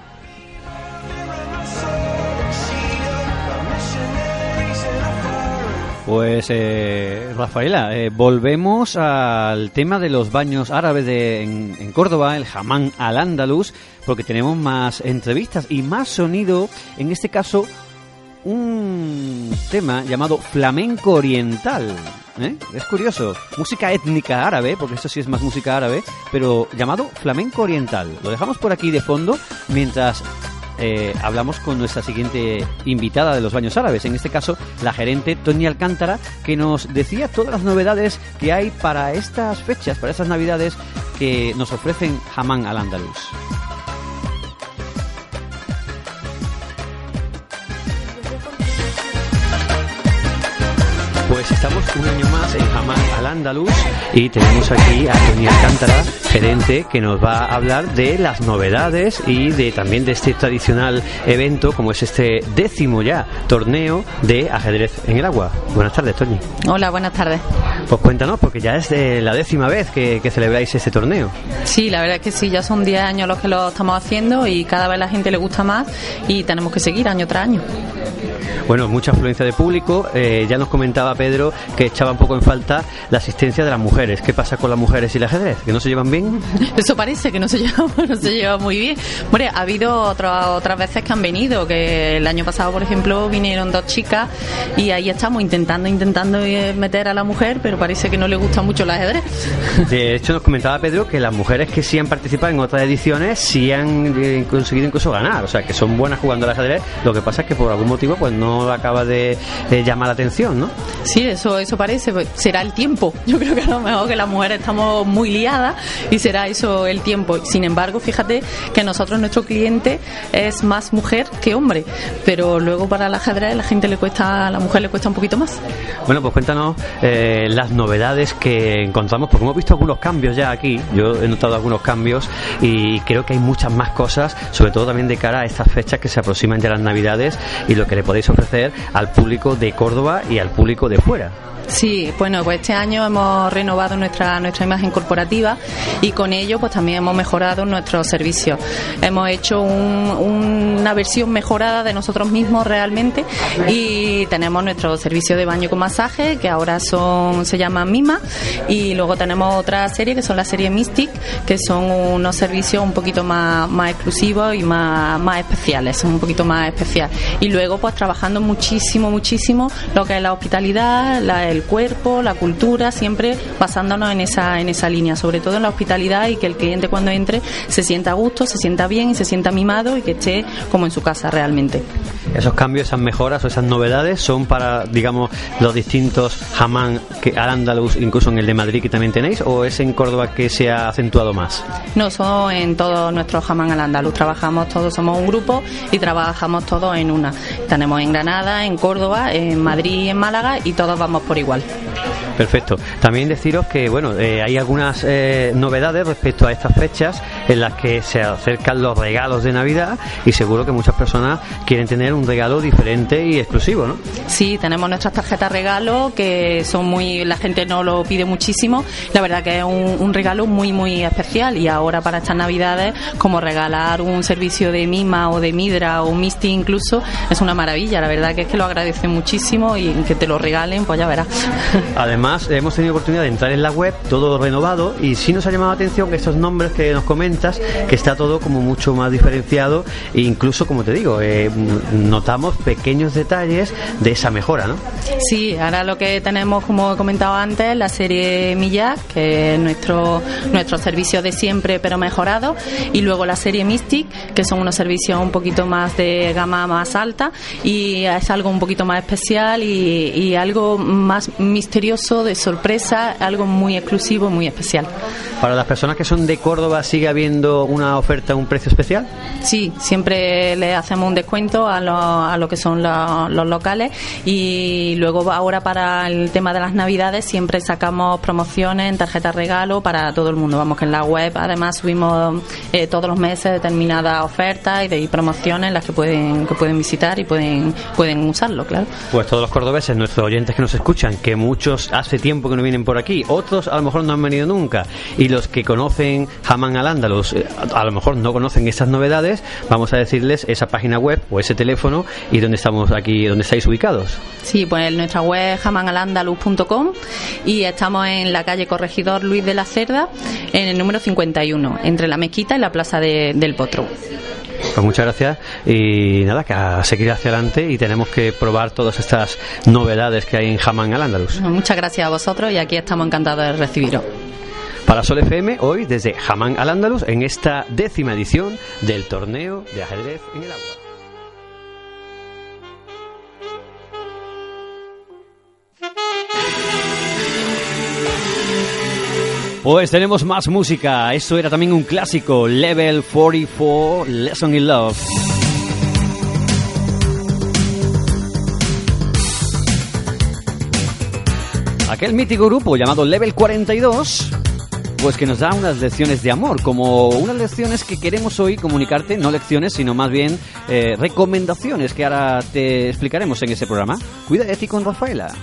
Pues eh, Rafaela, eh, volvemos al tema de los baños árabes de, en, Córdoba, el jamán al andaluz, porque tenemos más entrevistas y más sonido, en este caso un tema llamado flamenco oriental. ¿eh? Es curioso, música étnica árabe, porque esto sí es más música árabe, pero llamado flamenco oriental. Lo dejamos por aquí de fondo mientras eh, hablamos con nuestra siguiente invitada de los baños árabes, en este caso la gerente Tony Alcántara, que nos decía todas las novedades que hay para estas fechas, para estas navidades que nos ofrecen Hamán al Andaluz. Pues estamos un año más en Hamán al Andaluz y tenemos aquí a Tony Alcántara, gerente, que nos va a hablar de las novedades y de también de este tradicional evento como es este décimo ya torneo de ajedrez en el agua. Buenas tardes, Tony. Hola, buenas tardes. Pues cuéntanos, porque ya es eh, la décima vez que, que celebráis este torneo. Sí, la verdad es que sí, ya son 10 años los que lo estamos haciendo y cada vez la gente le gusta más y tenemos que seguir año tras año. Bueno, mucha afluencia de público. Eh, ya nos comentaba Pedro que echaba un poco en falta la asistencia de las mujeres. ¿Qué pasa con las mujeres y el ajedrez? ¿Que no se llevan bien? [LAUGHS] Eso parece que no se [LAUGHS] lleva, no se lleva muy bien. Hombre, ha habido otras otras veces que han venido, que el año pasado, por ejemplo, vinieron dos chicas y ahí estamos intentando, intentando eh, meter a la mujer, pero parece que no le gusta mucho el ajedrez. [LAUGHS] De hecho, nos comentaba Pedro que las mujeres que sí han participado en otras ediciones sí han eh, conseguido incluso ganar. O sea, que son buenas jugando al ajedrez. Lo que pasa es que por algún motivo pues no acaba de eh, llamar la atención, ¿no? Sí, eso, eso parece. pues, Será el tiempo. [LAUGHS] Yo creo que a lo mejor que las mujeres estamos muy liadas y será eso el tiempo. Sin embargo, fíjate que nosotros, nuestro cliente, es más mujer que hombre. Pero luego para el ajedrez la gente le cuesta, a la mujer le cuesta un poquito más. Bueno, pues cuéntanos eh, las novedades que encontramos, porque hemos visto algunos cambios ya aquí. Yo he notado algunos cambios y creo que hay muchas más cosas, sobre todo también de cara a estas fechas que se aproximan ya las Navidades y lo que le podéis ofrecer al público de Córdoba y al público de Sí, bueno, pues este año hemos renovado nuestra nuestra imagen corporativa y con ello pues también hemos mejorado nuestros servicios. Hemos hecho un- una versión mejorada de nosotros mismos realmente y tenemos nuestro servicio de baño con masaje que ahora son se llama Mima y luego tenemos otra serie que son la serie Mystic que son unos servicios un poquito más, más exclusivos y más, más especiales, son un poquito más especial. Y luego pues trabajando muchísimo, muchísimo lo que es la hospitalidad, la- el cuerpo, la cultura, siempre basándonos en esa, en esa línea, sobre todo en la hospitalidad y que el cliente cuando entre se sienta a gusto, se sienta bien y se sienta mimado y que esté como en su casa realmente. Esos cambios, esas mejoras o esas novedades son para, digamos, los distintos jamán que al andaluz, incluso en el de Madrid que también tenéis, o es en Córdoba que se ha acentuado más? No, son en todos nuestros jamán al andaluz. Trabajamos todos, somos un grupo y trabajamos todos en una. Tenemos en Granada, en Córdoba, en Madrid y en Málaga y todos vamos por igual. Perfecto. También deciros que, bueno, eh, hay algunas eh, novedades respecto a estas fechas en las que se acercan los regalos de Navidad y seguro que muchas personas quieren tener un regalo diferente y exclusivo, ¿no? Sí, tenemos nuestras tarjetas regalo que son muy, la gente no lo pide muchísimo. La verdad que es un, un regalo muy, muy especial y ahora para estas navidades, como regalar un servicio de mima o de midra o misti incluso, es una maravilla. La verdad que es que lo agradecen muchísimo y que te lo regalen, pues ya verás. [LAUGHS] Además, hemos tenido oportunidad de entrar en la web, todo renovado, y sí nos ha llamado la atención estos nombres que nos comentas, que está todo como mucho más diferenciado, e incluso, como te digo, eh, notamos pequeños detalles de esa mejora, ¿no? Sí, ahora lo que tenemos, como he comentado antes, la serie Millar, que es nuestro, nuestro servicio de siempre pero mejorado, y luego la serie Mystic, que son unos servicios un poquito más de gama más alta, y es algo un poquito más especial y, y algo más misterioso, de sorpresa, algo muy exclusivo, muy especial. Para las personas que son de Córdoba, ¿sigue habiendo una oferta, un precio especial? Sí, siempre le hacemos un descuento a lo, a lo que son lo- los locales y luego ahora para el tema de las navidades siempre sacamos promociones en tarjeta regalo para todo el mundo. Vamos que en la web además subimos eh, todos los meses determinadas ofertas y, de, y promociones en las que pueden, que pueden visitar y pueden, pueden usarlo, claro. Pues todos los cordobeses, nuestros oyentes que nos escuchan, que muchos hace tiempo que no vienen por aquí, otros a lo mejor no han venido nunca, y los que conocen Jamán al Ándalus, eh, a lo mejor no conocen estas novedades, vamos a decirles esa página web o ese teléfono y dónde estamos aquí, dónde estáis ubicados. Sí, pues en nuestra web jamanalandaluz.com y estamos en la calle Corregidor Luis de la Cerda, en el número 51, entre la mezquita y la plaza de- del Potro. Pues muchas gracias y nada, que a seguir hacia adelante y tenemos que probar todas estas novedades que hay en Jamán al Ándalus. Muchas gracias a vosotros y aquí estamos encantados de recibiros. Para Sol FM, hoy desde Jamán al Ándalus, en esta décima edición del torneo de ajedrez en el agua. Pues tenemos más música. Esto era también un clásico, Level 44, Lesson in Love. Aquel mítico grupo llamado Level 42, pues que nos da unas lecciones de amor, como unas lecciones que queremos hoy comunicarte, no lecciones, sino más bien eh, recomendaciones que ahora te explicaremos en ese programa. Cuida de ti con Rafaela.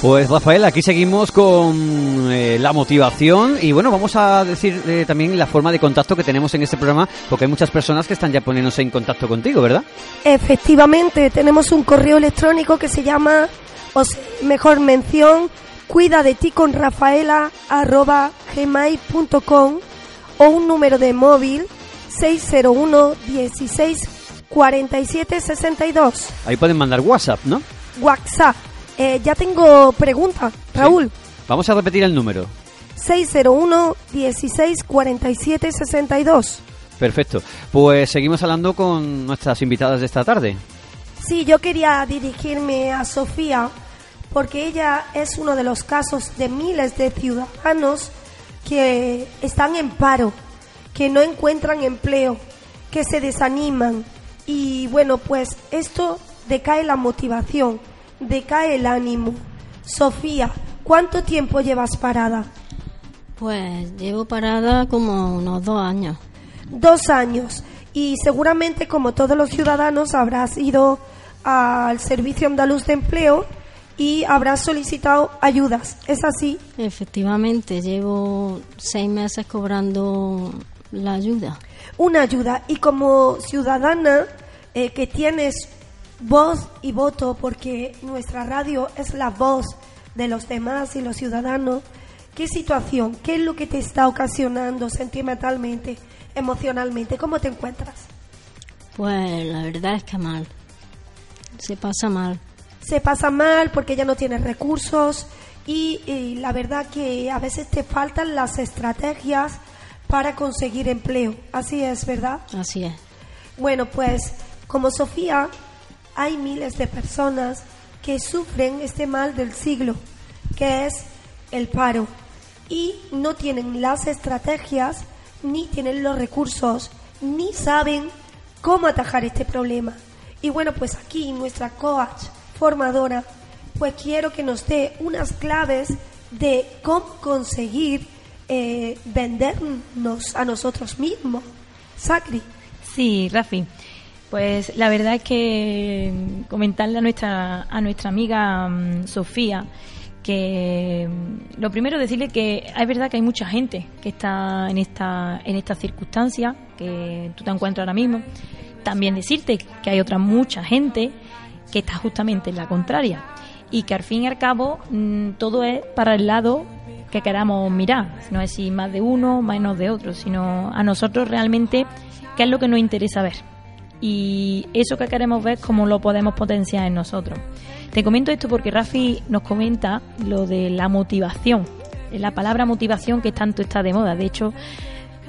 Pues Rafael, aquí seguimos con eh, la motivación y bueno, vamos a decir eh, también la forma de contacto que tenemos en este programa, porque hay muchas personas que están ya poniéndose en contacto contigo, ¿verdad? Efectivamente, tenemos un correo electrónico que se llama, o mejor mención, cuida de ti con Rafaela arroba gmail.com o un número de móvil 601 16 47 62. Ahí pueden mandar WhatsApp, ¿no? WhatsApp. Eh, ya tengo pregunta, Raúl. Vamos a repetir el número. 601 16 47 62. Perfecto. Pues seguimos hablando con nuestras invitadas de esta tarde. Sí, yo quería dirigirme a Sofía porque ella es uno de los casos de miles de ciudadanos que están en paro, que no encuentran empleo, que se desaniman y bueno, pues esto decae la motivación, decae el ánimo. Sofía, ¿cuánto tiempo llevas parada? Pues llevo parada como unos dos años. Dos años. Y seguramente, como todos los ciudadanos, habrás ido al Servicio Andaluz de Empleo y habrás solicitado ayudas. ¿Es así? Efectivamente, llevo seis meses cobrando la ayuda. Una ayuda. Y como ciudadana eh, que tienes voz y voto, porque nuestra radio es la voz de los demás y los ciudadanos, ¿qué situación, qué es lo que te está ocasionando sentimentalmente, emocionalmente? ¿Cómo te encuentras? Pues la verdad es que mal. Se pasa mal. Se pasa mal porque ya no tienes recursos y, y la verdad que a veces te faltan las estrategias para conseguir empleo. Así es, ¿verdad? Así es. Bueno, pues como Sofía, hay miles de personas que sufren este mal del siglo, que es el paro, y no tienen las estrategias, ni tienen los recursos, ni saben cómo atajar este problema. Y bueno, pues aquí nuestra coach formadora, pues quiero que nos dé unas claves de cómo conseguir eh, vendernos a nosotros mismos. Sacri. Sí, Rafi. Pues la verdad es que comentarle a nuestra, a nuestra amiga mm, Sofía que mm, lo primero decirle que es verdad que hay mucha gente que está en esta en esta circunstancia que tú te encuentras ahora mismo. También decirte que hay otra mucha gente que está justamente en la contraria y que al fin y al cabo mm, todo es para el lado que queramos mirar. No es si más de uno, menos de otro, sino a nosotros realmente qué es lo que nos interesa ver. Y eso que queremos ver, cómo lo podemos potenciar en nosotros. Te comento esto porque Rafi nos comenta lo de la motivación. La palabra motivación que tanto está de moda. De hecho,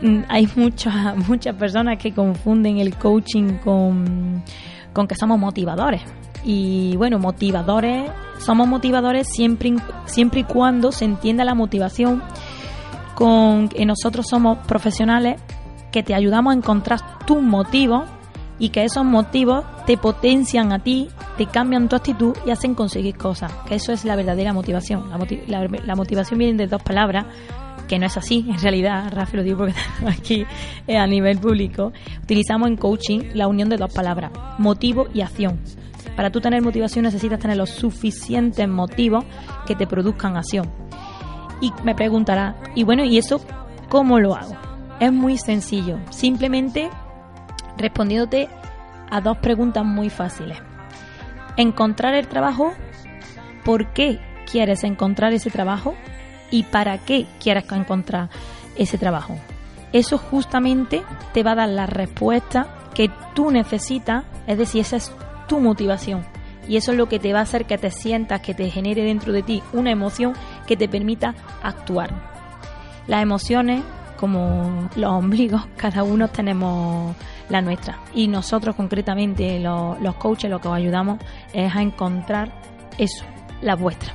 mm, hay muchas, muchas personas que confunden el coaching con, con que somos motivadores. Y bueno, motivadores, somos motivadores siempre, siempre y cuando se entienda la motivación con que nosotros somos profesionales que te ayudamos a encontrar tus motivos y que esos motivos te potencian a ti, te cambian tu actitud y hacen conseguir cosas. Que eso es la verdadera motivación. La, moti- la- la motivación viene de dos palabras, que no es así, [LAUGHS] en realidad, Rafa lo digo porque [LAUGHS] aquí a nivel público. Utilizamos en coaching la unión de dos palabras, motivo y acción. Para tú tener motivación necesitas tener los suficientes motivos que te produzcan acción. Y me preguntará, y bueno, ¿y eso cómo lo hago? Es muy sencillo, simplemente respondiéndote a dos preguntas muy fáciles. Encontrar el trabajo, ¿por qué quieres encontrar ese trabajo? ¿Y para qué quieres encontrar ese trabajo? Eso justamente te va a dar la respuesta que tú necesitas, es decir, esa es tu motivación. Y eso es lo que te va a hacer que te sientas, que te genere dentro de ti una emoción que te permita actuar. Las emociones, como los ombligos, [LAUGHS] cada uno tenemos la nuestra. Y nosotros concretamente, los, los coaches, lo que os ayudamos es a encontrar eso, la vuestra.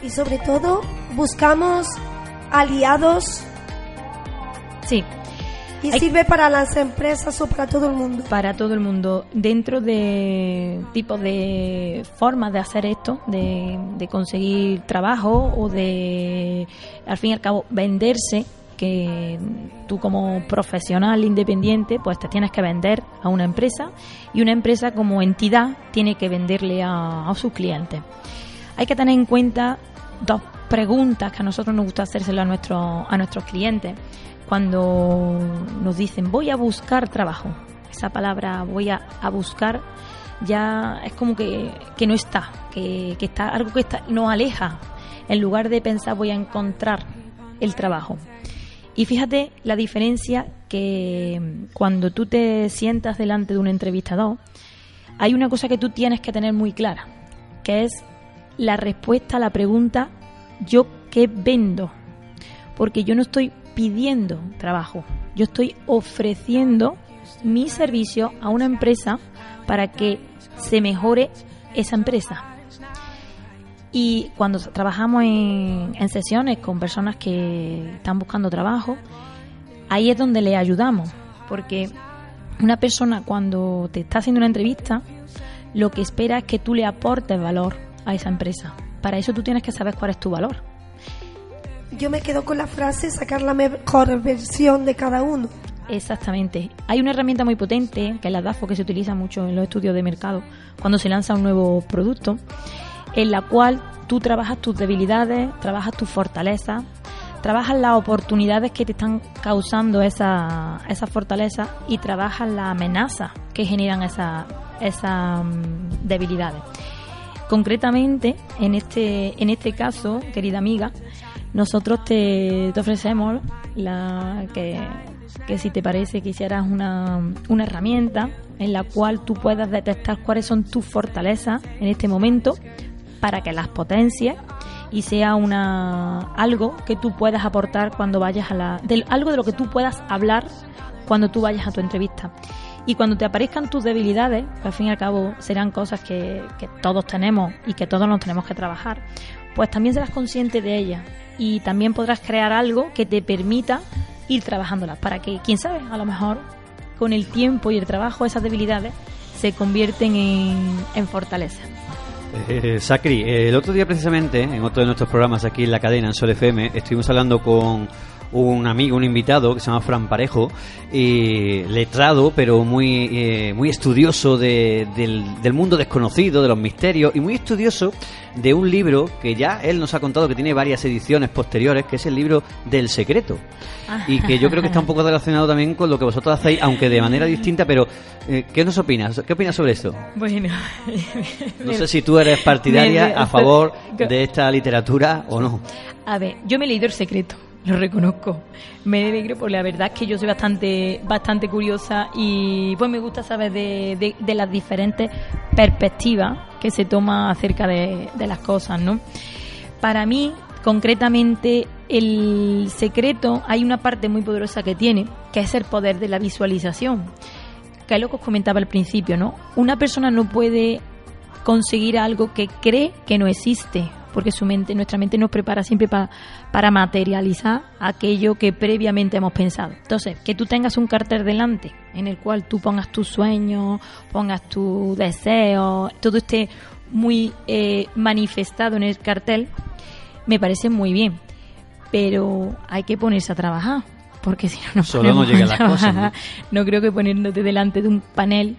Y sobre todo, buscamos aliados Sí, y Hay- sirve para las empresas o para todo el mundo. para todo el mundo. Dentro de tipos de formas de hacer esto, de, de conseguir trabajo o de, al fin y al cabo, venderse, que tú como profesional independiente, pues te tienes que vender a una empresa y una empresa como entidad tiene que venderle a, a sus clientes. hay que tener en cuenta dos preguntas que a nosotros nos gusta hacérselo a, nuestros a nuestros clientes cuando nos dicen voy a buscar trabajo. Esa palabra voy a, buscar ya es como que, que no está, que, que está algo que está, nos aleja en lugar de pensar voy a encontrar el trabajo. Y fíjate la diferencia que cuando tú te sientas delante de un entrevistador, hay una cosa que tú tienes que tener muy clara, que es la respuesta a la pregunta ¿yo qué vendo? Porque yo no estoy pidiendo trabajo, yo estoy ofreciendo mi servicio a una empresa para que se mejore esa empresa. Y cuando trabajamos en, sesiones con personas que están buscando trabajo, ahí es donde le ayudamos, porque una persona cuando te está haciendo una entrevista, lo que espera es que tú le aportes valor a esa empresa. Para eso tú tienes que saber cuál es tu valor. Yo me quedo con la frase sacar la mejor versión de cada uno. Exactamente. Hay una herramienta muy potente, que es la DAFO, que se utiliza mucho en los estudios de mercado, cuando se lanza un nuevo producto, en la cual tú trabajas tus debilidades, trabajas tus fortalezas, trabajas las oportunidades que te están causando esa, esa fortaleza y trabajas las amenazas que generan esa- esas mm, debilidades. Concretamente, en este, en este caso, querida amiga, nosotros te, ofrecemos la, que, que si te parece que hicieras una, una herramienta en la cual tú puedas detectar cuáles son tus fortalezas en este momento para que las potencies y sea una algo que tú puedas aportar cuando vayas a la algo de lo que tú puedas hablar cuando tú vayas a tu entrevista. Y cuando te aparezcan tus debilidades, que al fin y al cabo serán cosas que, que todos tenemos y que todos nos tenemos que trabajar, pues también serás consciente de ellas y también podrás crear algo que te permita ir trabajándolas para que, quién sabe, a lo mejor con el tiempo y el trabajo esas debilidades se convierten en, en fortaleza. Eh, Sacri, el otro día precisamente, en otro de nuestros programas aquí en la cadena, en Sol FM, estuvimos hablando con un amigo, un invitado que se llama Fran Parejo, y letrado, pero muy, eh, muy estudioso de- del, del mundo desconocido, de los misterios, y muy estudioso de un libro que ya él nos ha contado que tiene varias ediciones posteriores, que es el libro del secreto. Y que yo creo que está un poco relacionado también con lo que vosotros hacéis, aunque de manera distinta, pero eh, ¿qué nos opinas? ¿Qué opinas sobre esto? Bueno, No [LAUGHS] sé si tú eres partidaria a favor [LAUGHS] de esta literatura o no. A ver, yo me he leído El Secreto, [LAUGHS] lo reconozco. Me alegro porque la verdad es que yo soy bastante bastante curiosa y pues me gusta saber de, de- de las diferentes perspectivas que se toma acerca de, de las cosas, ¿no? Para mí, concretamente, el secreto, hay una parte muy poderosa que tiene, que es el poder de la visualización. Que es lo que os comentaba al principio, ¿no? Una persona no puede conseguir algo que cree que no existe, porque su mente, nuestra mente nos prepara siempre pa- para materializar aquello que previamente hemos pensado. Entonces, que tú tengas un cartel delante en el cual tú pongas tus sueños, pongas tus deseos, todo esté muy eh, manifestado en el cartel, me parece muy bien. Pero hay que ponerse a trabajar, porque si no nos Solo no llegan [LAUGHS] las cosas, trabajar, no creo que poniéndote delante de un panel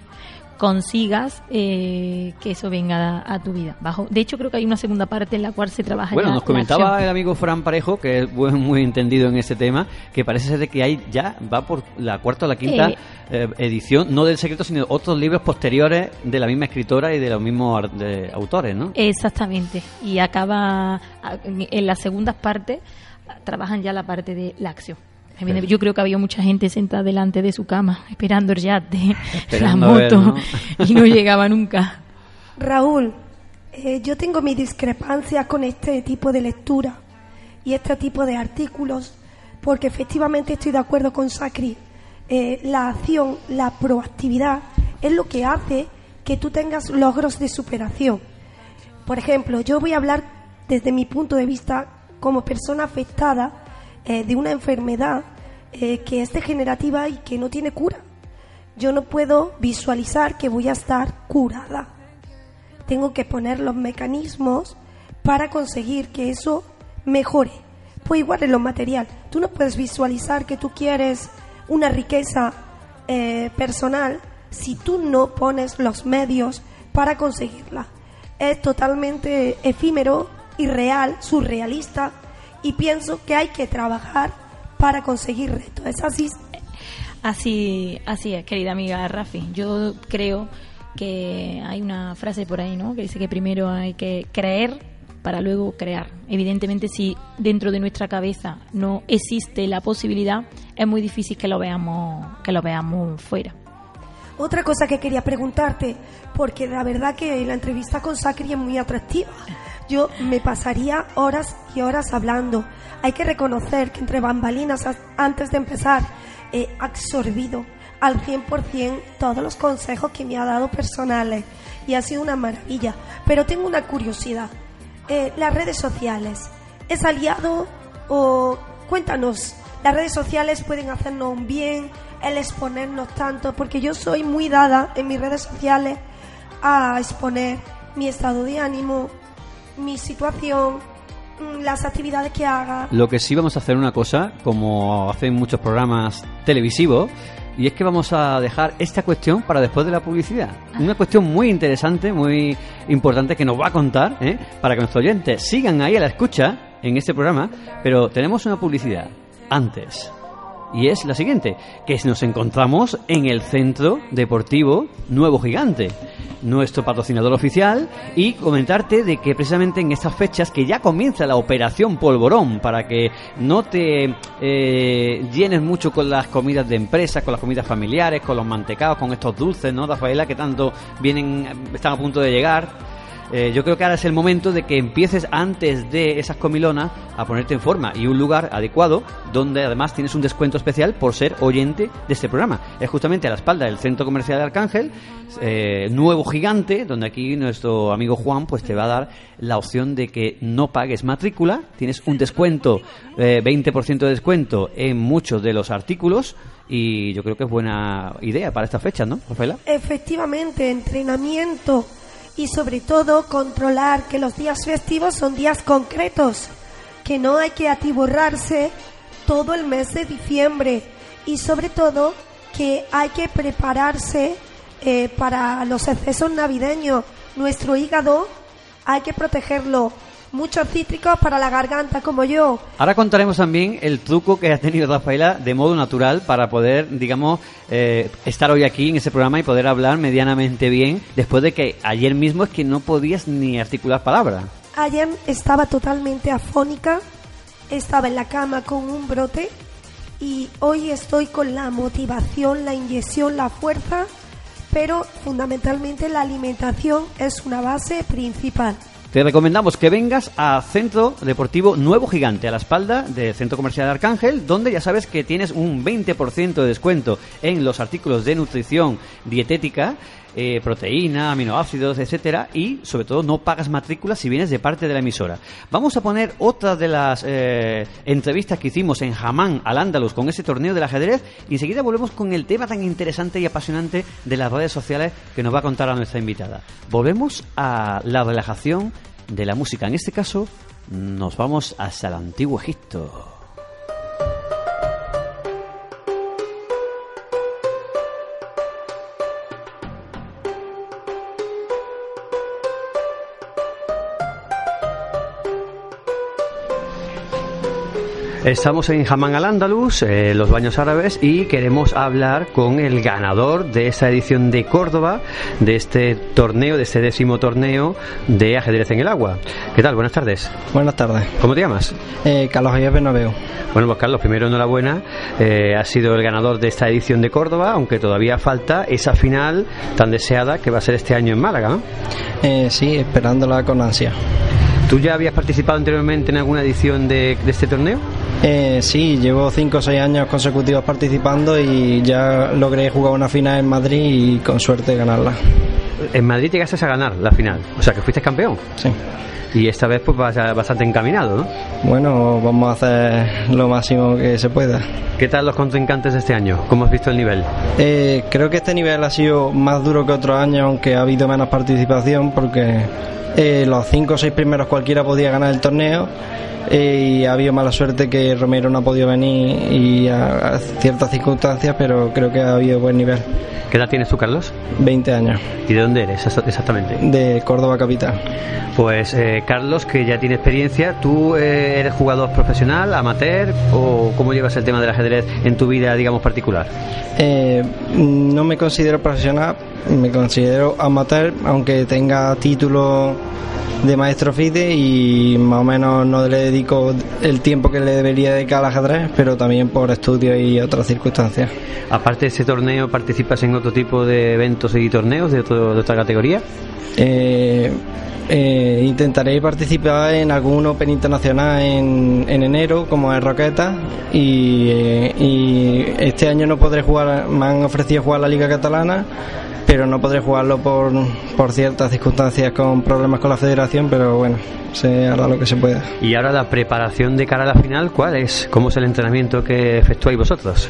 consigas eh, que eso venga a, a tu vida. Bajo, de hecho, creo que hay una segunda parte en la cual se trabaja Bueno, nos comentaba el amigo Fran Parejo, que es buen- muy entendido en este tema, que parece ser que hay ya, va por la cuarta o la quinta Eh. eh, edición, no del secreto, sino de otros libros posteriores de la misma escritora y de los mismos de- autores, ¿no? Exactamente. Y acaba en las segundas partes trabajan ya la parte de la acción. Yo creo que había mucha gente sentada delante de su cama esperando el yate, [LAUGHS] la Esperando a ver, moto ¿no? [LAUGHS] y no llegaba nunca. Raúl, eh, yo tengo mis discrepancias con este tipo de lectura y este tipo de artículos, porque efectivamente estoy de acuerdo con Sacri. Eh, la acción, la proactividad, es lo que hace que tú tengas logros de superación. Por ejemplo, yo voy a hablar desde mi punto de vista como persona afectada eh, de una enfermedad eh, que es degenerativa y que no tiene cura. Yo no puedo visualizar que voy a estar curada tengo que poner los mecanismos para conseguir que eso mejore. Pues igual en lo material. Tú no puedes visualizar que tú quieres una riqueza eh, personal si tú no pones los medios para conseguirla. es totalmente efímero, irreal, surrealista y pienso que hay que trabajar para conseguir retos. ¿Es así? Así, así es, querida amiga Rafi. Yo creo que hay una frase por ahí, ¿no? Que dice que primero hay que creer para luego crear. Evidentemente, si dentro de nuestra cabeza no existe la posibilidad, es muy difícil que lo veamos, que lo veamos fuera. Otra cosa que quería preguntarte, porque la verdad que la entrevista con Sacri es muy atractiva. Yo me pasaría horas y horas hablando. Hay que reconocer que entre bambalinas, as- antes de empezar, he absorbido al 100% todos los consejos que me ha dado personales y ha sido una maravilla. Pero tengo una curiosidad. Eh, las redes sociales, ¿es aliado o cuéntanos? Las redes sociales pueden hacernos un bien, el exponernos tanto, porque yo soy muy dada en mis redes sociales a exponer mi estado de ánimo, mi situación, mm, las actividades que haga. Lo que sí vamos a hacer una cosa, como hacen muchos programas televisivos, y es que vamos a dejar esta cuestión para después de la publicidad. Una cuestión muy interesante, muy importante que nos va a contar, ¿eh? para que nuestros oyentes sigan ahí a la escucha en este programa, pero tenemos una publicidad antes. Y es la siguiente, que nos encontramos en el Centro Deportivo Nuevo Gigante, nuestro patrocinador oficial, y comentarte de que precisamente en estas fechas que ya comienza la operación Polvorón, para que no te eh, llenes mucho con las comidas de empresa, con las comidas familiares, con los mantecados, con estos dulces, ¿no, Rafaela, que tanto vienen, están a punto de llegar. Eh, yo creo que ahora es el momento de que empieces antes de esas comilonas a ponerte en forma y un lugar adecuado donde además tienes un descuento especial por ser oyente de este programa. Es justamente a la espalda del Centro Comercial de Arcángel, eh, nuevo gigante, donde aquí nuestro amigo Juan pues te va a dar la opción de que no pagues matrícula, tienes un descuento, eh, 20% de descuento en muchos de los artículos y yo creo que es buena idea para estas fechas, ¿no, Rafaela? Efectivamente, entrenamiento y sobre todo controlar que los días festivos son días concretos, que no hay que atiborrarse todo el mes de diciembre y sobre todo que hay que prepararse eh, para los excesos navideños. Nuestro hígado hay que protegerlo. Muchos cítricos para la garganta como yo. Ahora contaremos también el truco que ha tenido Rafaela de modo natural para poder, digamos, eh, estar hoy aquí en ese programa y poder hablar medianamente bien después de que ayer mismo es que no podías ni articular palabras. Ayer estaba totalmente afónica, estaba en la cama con un brote y hoy estoy con la motivación, la inyección, la fuerza, pero fundamentalmente la alimentación es una base principal. Te recomendamos que vengas a Centro Deportivo Nuevo Gigante, a la espalda del Centro Comercial Arcángel, donde ya sabes que tienes un 20% de descuento en los artículos de nutrición dietética, eh, proteína, aminoácidos, etcétera, y sobre todo no pagas matrícula si vienes de parte de la emisora. Vamos a poner otra de las eh, entrevistas que hicimos en Jamán al Andalus con ese torneo del ajedrez y enseguida volvemos con el tema tan interesante y apasionante de las redes sociales que nos va a contar a nuestra invitada. Volvemos a la relajación de la música. En este caso, nos vamos hasta el antiguo Egipto. Estamos en Jamán al Andalus, eh, los baños árabes, y queremos hablar con el ganador de esta edición de Córdoba, de este torneo, de este décimo torneo de ajedrez en el agua. ¿Qué tal? Buenas tardes. Buenas tardes. ¿Cómo te llamas? Eh, Carlos Javier Bernabeu. Bueno, pues Carlos, primero enhorabuena. Eh, has sido el ganador de esta edición de Córdoba, aunque todavía falta esa final tan deseada que va a ser este año en Málaga. ¿no? Eh, sí, esperándola con ansia. ¿Tú ya habías participado anteriormente en alguna edición de, de este torneo? Eh, sí, llevo 5 o 6 años consecutivos participando y ya logré jugar una final en Madrid y con suerte ganarla. En Madrid llegaste a ganar la final, o sea que fuiste campeón. Sí. Y esta vez pues vas bastante encaminado, ¿no? Bueno, vamos a hacer lo máximo que se pueda. ¿Qué tal los contrincantes de este año? ¿Cómo has visto el nivel? Eh, creo que este nivel ha sido más duro que otros años, aunque ha habido menos participación, porque eh, los 5 o 6 primeros cualquiera podía ganar el torneo Eh, y ha habido mala suerte que Romero no ha podido venir y a, a ciertas circunstancias, pero creo que ha habido buen nivel. ¿Qué edad tienes tú, Carlos? 20 años, ¿Y de dónde eres exa- exactamente? de Córdoba capital. Pues eh, Carlos, que ya tiene experiencia, ¿tú eh, eres jugador profesional, amateur o cómo llevas el tema del ajedrez en tu vida, digamos, particular? Eh, no me considero profesional, me considero amateur, aunque tenga título de maestro FIDE y más o menos no le dedico el tiempo que le debería dedicar al ajedrez, pero también por estudios y otras circunstancias. Aparte de ese torneo, ¿participas en otro tipo de eventos y torneos de, otro- de otra categoría? Eh, eh, intentaré participar en algún Open internacional en, en enero, como es Roqueta, y, eh, y este año no podré jugar, me han ofrecido jugar la Liga Catalana, pero no podré jugarlo por, por ciertas circunstancias con problemas con la federación, pero bueno, se hará lo que se pueda. Y ahora la preparación de cara a la final, ¿cuál es? ¿Cómo es el entrenamiento que efectuáis vosotros?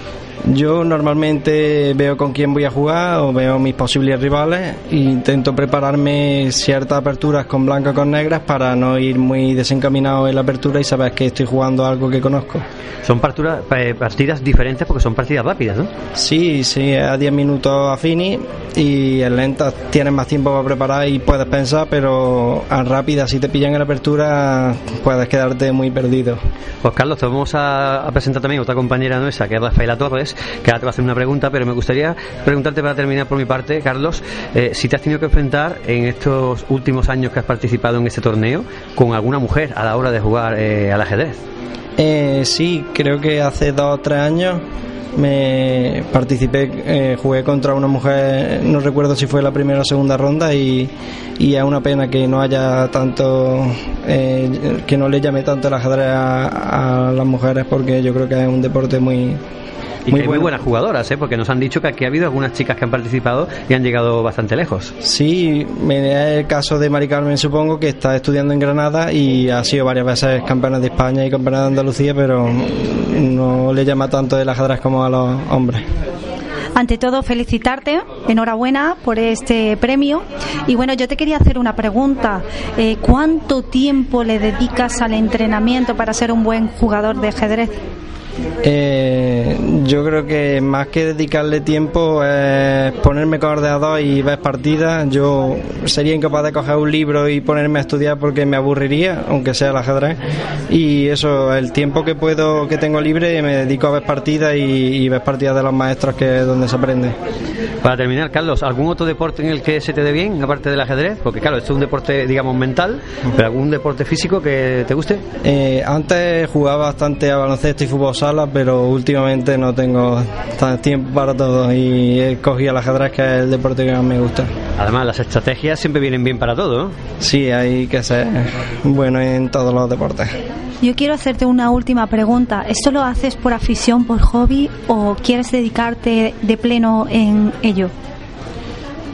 Yo normalmente veo con quién voy a jugar o veo mis posibles rivales e intento prepararme ciertas aperturas con blancas o con negras para no ir muy desencaminado en la apertura y saber que estoy jugando algo que conozco. Son partura- eh, partidas diferentes porque son partidas rápidas, ¿no? Sí, sí, a 10 minutos a fini y en lentas tienes más tiempo para preparar y puedes pensar, pero a rápidas si te pillan en la apertura puedes quedarte muy perdido. Pues Carlos, te vamos a, a presentar también otra compañera nuestra, que es Rafaela Torres, que ahora te va a hacer una pregunta, pero me gustaría preguntarte para terminar por mi parte, Carlos, eh, si te has tenido que enfrentar en estos últimos años que has participado en este torneo con alguna mujer a la hora de jugar eh, al ajedrez. Eh, sí, creo que hace dos o tres años me participé, eh, jugué contra una mujer, no recuerdo si fue la primera o segunda ronda y, y es una pena que no haya tanto, eh, que no le llame tanto el ajedrez a, a las mujeres porque yo creo que es un deporte muy... Y Muy que hay muy buenas jugadoras, ¿eh? porque nos han dicho que aquí ha habido algunas chicas que han participado y han llegado bastante lejos. Sí, es el caso de Mari Carmen, supongo, que está estudiando en Granada y ha sido varias veces campeona de España y campeona de Andalucía, pero no le llama tanto el ajedrez como a los hombres. Ante todo, felicitarte, enhorabuena por este premio. Y bueno, yo te quería hacer una pregunta. Eh, ¿Cuánto tiempo le dedicas al entrenamiento para ser un buen jugador de ajedrez? Eh, yo creo que más que dedicarle tiempo es ponerme con ordenador y ver partidas. Yo sería incapaz de coger un libro y ponerme a estudiar porque me aburriría, aunque sea el ajedrez. Y eso, el tiempo que puedo, que tengo libre, me dedico a ver partidas y, y ver partidas de los maestros que es donde se aprende. Para terminar, Carlos, ¿algún otro deporte en el que se te dé bien, aparte del ajedrez? Porque claro, esto es un deporte, digamos, mental, pero ¿algún deporte físico que te guste? Eh, antes jugaba bastante a baloncesto y fútbol sala, pero últimamente no tengo tiempo para todo y he cogido el ajedrez, que es el deporte que más me gusta. Además, las estrategias siempre vienen bien para todo. Sí, hay que ser bueno en todos los deportes. Yo quiero hacerte una última pregunta. ¿Esto lo haces por afición, por hobby o quieres dedicarte de pleno en ello?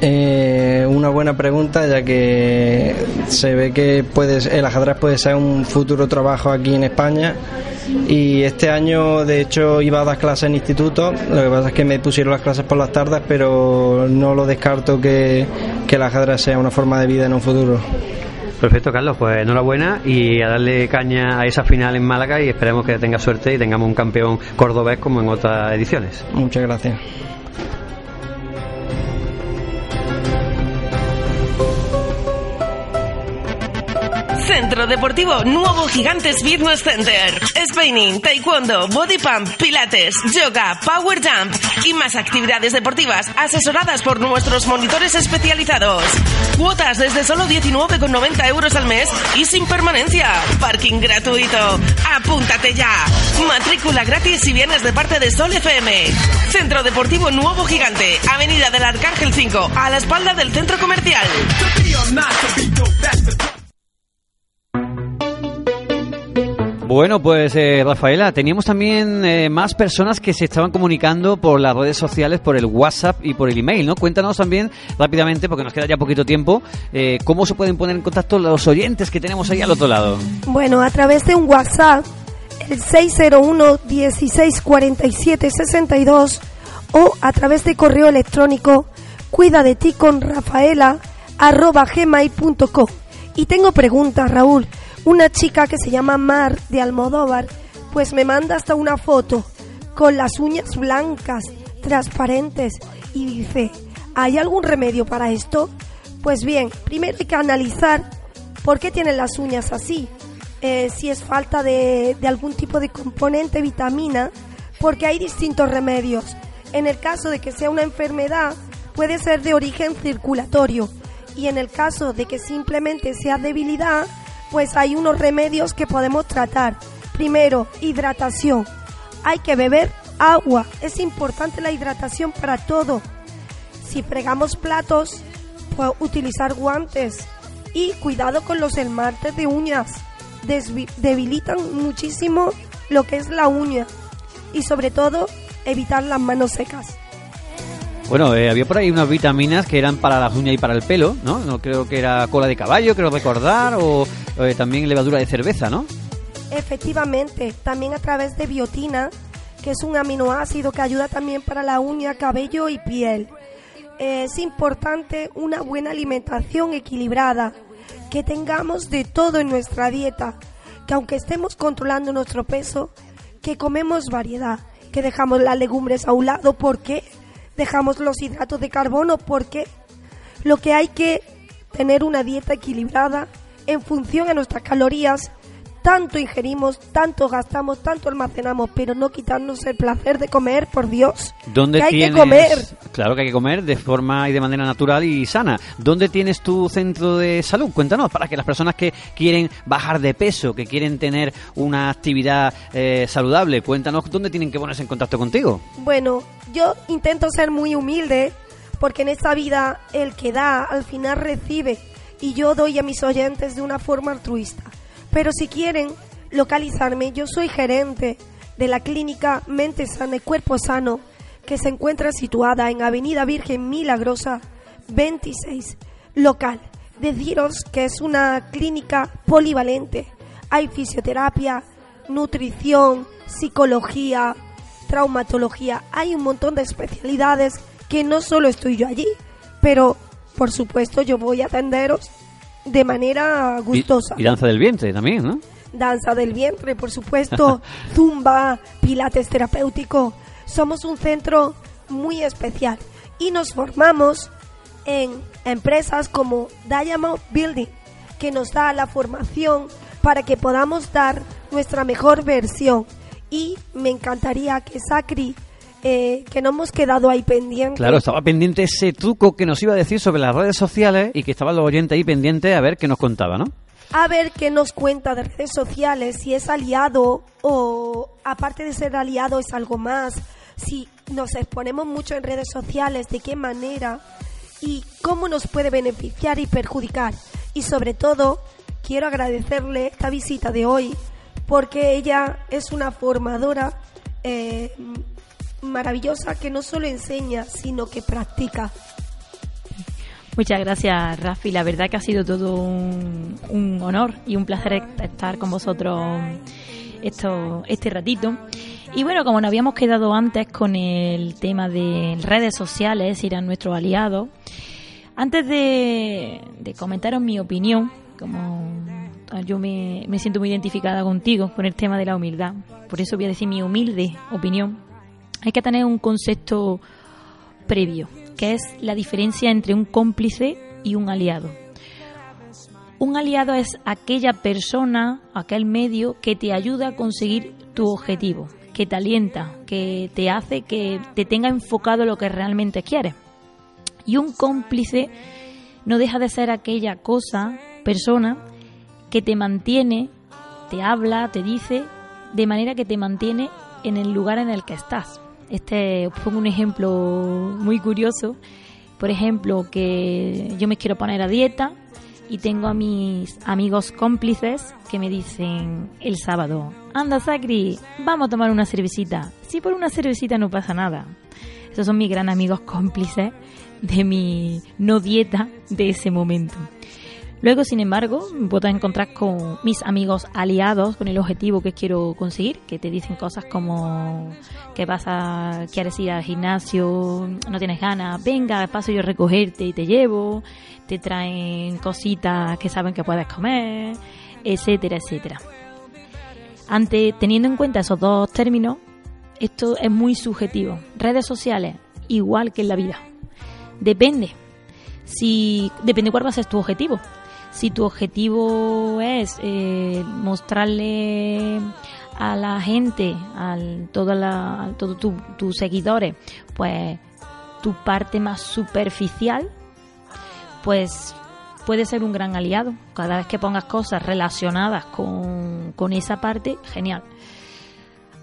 Eh, una buena pregunta, ya que se ve que puedes, el ajedrez puede ser un futuro trabajo aquí en España. Y este año, de hecho, iba a dar clases en instituto. Lo que pasa es que me pusieron las clases por las tardes, pero no lo descarto que, que el ajedrez sea una forma de vida en un futuro. Perfecto, Carlos, pues enhorabuena y a darle caña a esa final en Málaga y esperemos que tenga suerte y tengamos un campeón cordobés como en otras ediciones. Muchas gracias. Centro Deportivo Nuevo Gigantes Fitness Center. Spinning, taekwondo, body pump, pilates, yoga, power jump y más actividades deportivas asesoradas por nuestros monitores especializados. Cuotas desde solo 19,90 euros al mes y sin permanencia. Parking gratuito. Apúntate ya. Matrícula gratis si vienes de parte de Sol FM. Centro Deportivo Nuevo Gigante. Avenida del Arcángel 5, a la espalda del centro comercial. Bueno, pues eh, Rafaela, teníamos también eh, más personas que se estaban comunicando por las redes sociales, por el WhatsApp y por el email, ¿no? Cuéntanos también rápidamente, porque nos queda ya poquito tiempo, eh, cómo se pueden poner en contacto los oyentes que tenemos ahí al otro lado. Bueno, a través de un WhatsApp, el 601 1647 62 o a través de correo electrónico cuida de ti con Rafaela arroba gmail.com. Y tengo preguntas, Raúl. Una chica que se llama Mar de Almodóvar, pues me manda hasta una foto con las uñas blancas, transparentes, y dice, ¿hay algún remedio para esto? Pues bien, primero hay que analizar por qué tienen las uñas así. Eh, si es falta de, de algún tipo de componente, vitamina, porque hay distintos remedios. En el caso de que sea una enfermedad, puede ser de origen circulatorio. Y en el caso de que simplemente sea debilidad, pues hay unos remedios que podemos tratar. Primero, hidratación. Hay que beber agua. Es importante la hidratación para todo. Si fregamos platos, pues utilizar guantes. Y cuidado con los esmaltes de uñas. Desvi- debilitan muchísimo lo que es la uña. Y sobre todo, evitar las manos secas. Bueno, eh, había por ahí unas vitaminas que eran para las uñas y para el pelo, ¿no? No creo que era cola de caballo, creo recordar, o eh, también levadura de cerveza, ¿no? Efectivamente, también a través de biotina, que es un aminoácido que ayuda también para la uña, cabello y piel. Es importante una buena alimentación equilibrada, que tengamos de todo en nuestra dieta, que aunque estemos controlando nuestro peso, que comemos variedad, que dejamos las legumbres a un lado, ¿por qué? Dejamos los hidratos de carbono, ¿por qué? Lo que hay que tener una dieta equilibrada en función a nuestras calorías. Tanto ingerimos, tanto gastamos, tanto almacenamos, pero no quitarnos el placer de comer, por Dios. ¿Dónde que hay tienes? que comer. Claro que hay que comer de forma y de manera natural y sana. ¿Dónde tienes tu centro de salud? Cuéntanos, para que las personas que quieren bajar de peso, que quieren tener una actividad eh, saludable, cuéntanos dónde tienen que ponerse en contacto contigo. Bueno, yo intento ser muy humilde porque en esta vida el que da al final recibe y yo doy a mis oyentes de una forma altruista. Pero si quieren localizarme, yo soy gerente de la clínica Mente Sana y Cuerpo Sano que se encuentra situada en Avenida Virgen Milagrosa 26, local. Deciros que es una clínica polivalente. Hay fisioterapia, nutrición, psicología, traumatología. Hay un montón de especialidades que no solo estoy yo allí, pero por supuesto yo voy a atenderos de manera Y, gustosa. y danza del vientre también, ¿no? Danza del vientre, por supuesto, [LAUGHS] zumba, pilates terapéutico. Somos un centro muy especial y nos formamos en empresas como Diamond Building, que nos da la formación para que podamos dar nuestra mejor versión. Y me encantaría que Sacri, eh, que no hemos quedado ahí pendientes, Claro, estaba pendiente ese truco que nos iba a decir sobre las redes sociales y que estaban los oyentes ahí pendientes a ver qué nos contaba, ¿no? a ver qué nos cuenta de redes sociales, si es aliado o aparte de ser aliado es algo más, si nos exponemos mucho en redes sociales, de qué manera y cómo nos puede beneficiar y perjudicar. Y sobre todo, quiero agradecerle esta visita de hoy porque ella es una formadora eh, maravillosa que no solo enseña, sino que practica. Muchas gracias, Rafi. La verdad que ha sido todo un, un honor y un placer estar con vosotros esto, este ratito. Y bueno, como nos habíamos quedado antes con el tema de redes sociales, eran nuestros aliados, antes de, de comentaros mi opinión, como yo me, me siento muy identificada contigo con el tema de la humildad, por eso voy a decir mi humilde opinión, hay que tener un concepto previo, que es la diferencia entre un cómplice y un aliado. Un aliado es aquella persona, aquel medio que te ayuda a conseguir tu objetivo, que te alienta, que te hace que te tenga enfocado lo que realmente quieres. Y un cómplice no deja de ser aquella cosa, persona, que te mantiene, te habla, te dice, de manera que te mantiene en el lugar en el que estás. Este, pongo un ejemplo muy curioso. Por ejemplo, que yo me quiero poner a dieta y tengo a mis amigos cómplices que me dicen el sábado, anda Sacri, vamos a tomar una cervecita. Si por una cervecita no pasa nada. Esos son mis gran amigos cómplices de mi no dieta de ese momento. Luego, sin embargo, puedo encontrar con mis amigos aliados con el objetivo que quiero conseguir, que te dicen cosas como que vas a, quieres ir al gimnasio, no tienes ganas, venga, paso yo a recogerte y te llevo, te traen cositas que saben que puedes comer, etcétera, etcétera. Ante, teniendo en cuenta esos dos términos, esto es muy subjetivo. Redes sociales, igual que en la vida. Depende. Si, depende cuál va a ser tu objetivo. Si tu objetivo es eh, mostrarle a la gente, a todos la, todo tu- tus seguidores, pues tu parte más superficial, pues puede ser un gran aliado. Cada vez que pongas cosas relacionadas con, esa parte, genial.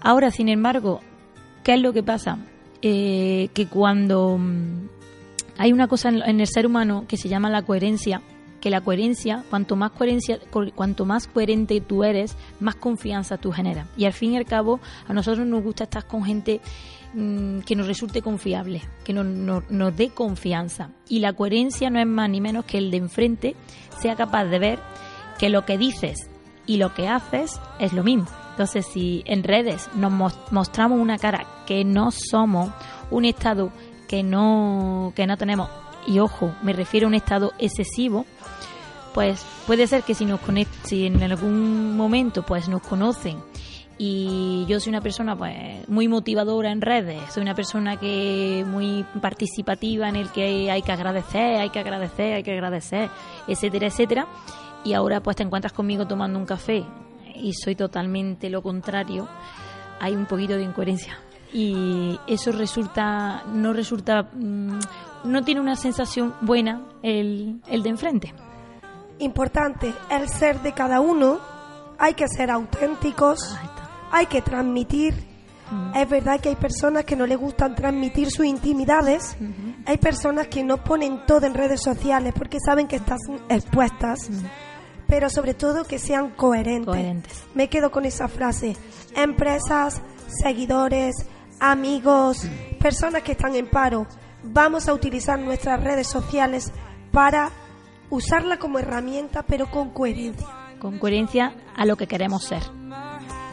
Ahora, sin embargo, ¿qué es lo que pasa? Eh, que cuando mm, hay una cosa en el ser humano que se llama la coherencia, que la coherencia, cuanto más coherencia, co- cuanto más coherente tú eres, más confianza tú generas. Y al fin y al cabo, a nosotros nos gusta estar con gente mm, que nos resulte confiable, que nos, nos- nos dé confianza. Y la coherencia no es más ni menos que el de enfrente sea capaz de ver que lo que dices y lo que haces es lo mismo. Entonces, si en redes nos mos- mostramos una cara que no somos, un estado que no, que no tenemos, y ojo, me refiero a un estado excesivo, pues puede ser que si nos conect, si en algún momento pues nos conocen y yo soy una persona pues muy motivadora en redes, soy una persona que muy participativa en el que hay que agradecer, hay que agradecer, hay que agradecer, etcétera, etcétera, y ahora pues te encuentras conmigo tomando un café y soy totalmente lo contrario, hay un poquito de incoherencia. Y eso resulta no resulta mm, no tiene una sensación buena el, el de enfrente. Importante, el ser de cada uno, hay que ser auténticos, hay que transmitir. Es verdad que hay personas que no les gustan transmitir sus intimidades, hay personas que no ponen todo en redes sociales porque saben que están expuestas, pero sobre todo que sean coherentes. Coherentes. Me quedo con esa frase. Empresas, seguidores, amigos, personas que están en paro, vamos a utilizar nuestras redes sociales para usarla como herramienta, pero con coherencia. con coherencia a lo que queremos ser.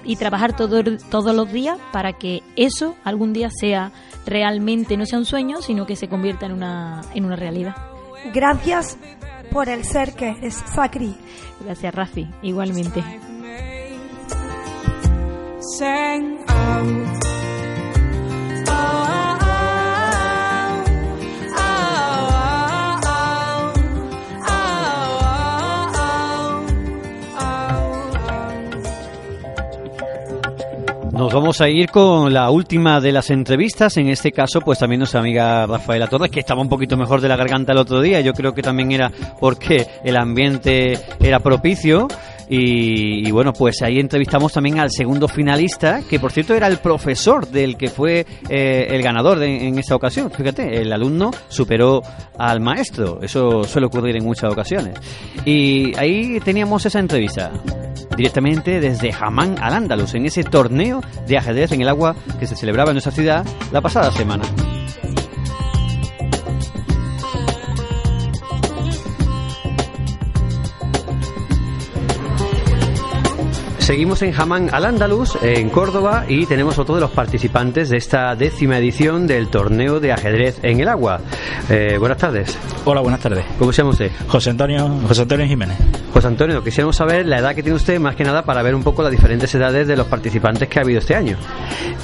Y trabajar todo, todos los días para que eso algún día sea realmente, no sea un sueño, sino que se convierta en una, en una realidad. Gracias por el ser que eres, Sacri. Gracias, Rafi. Igualmente. sang out. Oh, a ir con la última de las entrevistas. En este caso, pues también nuestra amiga Rafaela Torres, que estaba un poquito mejor de la garganta el otro día. Yo creo que también era porque el ambiente era propicio. Y, bueno, pues ahí entrevistamos también al segundo finalista, que por cierto era el profesor del que fue eh, el ganador de- en esta ocasión. Fíjate, el alumno superó al maestro. Eso suele ocurrir en muchas ocasiones. Y ahí teníamos esa entrevista directamente desde Jamán al Andalus, en ese torneo de ajedrez en el agua que se celebraba en nuestra ciudad la pasada semana. Seguimos en Jamán al Andalus, en Córdoba, y tenemos otro de los participantes de esta décima edición del torneo de ajedrez en el agua. Eh, buenas tardes. Hola, buenas tardes. ¿Cómo se llama usted? José Antonio, José Antonio Jiménez. José Antonio, quisiéramos saber la edad que tiene usted, más que nada para ver un poco las diferentes edades de los participantes que ha habido este año.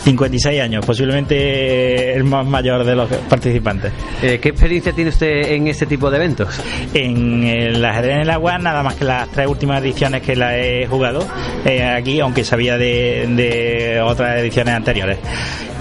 56 años, posiblemente el más mayor de los participantes. Eh, ¿Qué experiencia tiene usted en este tipo de eventos? En el ajedrez en el agua, nada más que las tres últimas ediciones que la he jugado eh, aquí, aunque sabía de, de otras ediciones anteriores.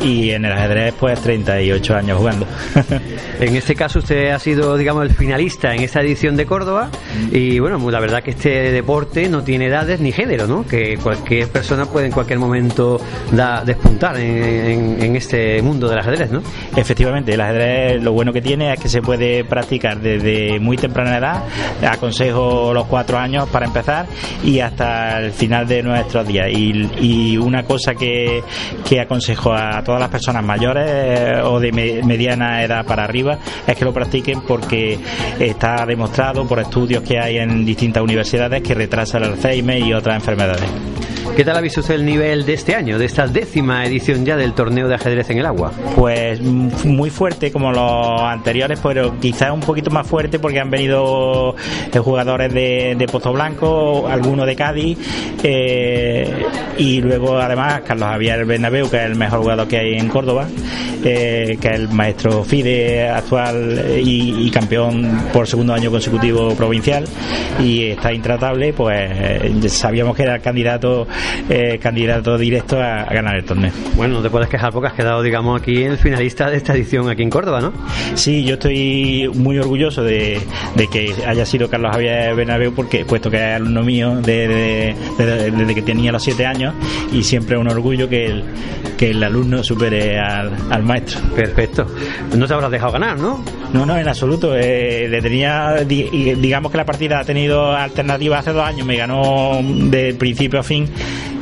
Y en el ajedrez, pues 38 años jugando. [LAUGHS] En este caso usted ha sido, digamos, el finalista en esta edición de Córdoba y bueno, la verdad que este deporte no tiene edades ni género, ¿no? Que cualquier persona puede en cualquier momento da- despuntar en, en- en este mundo del ajedrez, ¿no? Efectivamente, el ajedrez lo bueno que tiene es que se puede practicar desde muy temprana edad, aconsejo los cuatro años para empezar y hasta el final de nuestros días. Y, y una cosa que, que aconsejo a todas las personas mayores eh, o de me- mediana edad para arriba es que lo practiquen porque está demostrado por estudios que hay en distintas universidades que retrasa el Alzheimer y otras enfermedades. ¿Qué tal ha visto el nivel de este año, de esta décima edición ya del torneo de ajedrez en el agua? Pues mm, muy fuerte como los anteriores, pero quizás un poquito más fuerte porque han venido eh, jugadores de, de Pozo Blanco, algunos de Cádiz eh, y luego además Carlos Javier Bernabeu, que es el mejor jugador que hay en Córdoba, eh, que es el maestro FIDE actual eh, y, campeón por segundo año consecutivo provincial y está intratable, pues sabíamos que era el candidato eh, candidato directo a, a ganar el torneo. Bueno, no te puedes quejar porque has quedado, digamos, aquí el finalista de esta edición aquí en Córdoba, ¿no? Sí, yo estoy muy orgulloso de, de que haya sido Carlos Javier Bernabeu, porque puesto que es alumno mío de- de- de- desde que tenía los siete años y siempre es un orgullo que el, que el alumno supere al, al maestro. Perfecto. No te habrás dejado ganar, ¿no? No, no, en absoluto. Eh, le tenía, digamos que la partida ha tenido alternativa hace dos años, me ganó de principio a fin.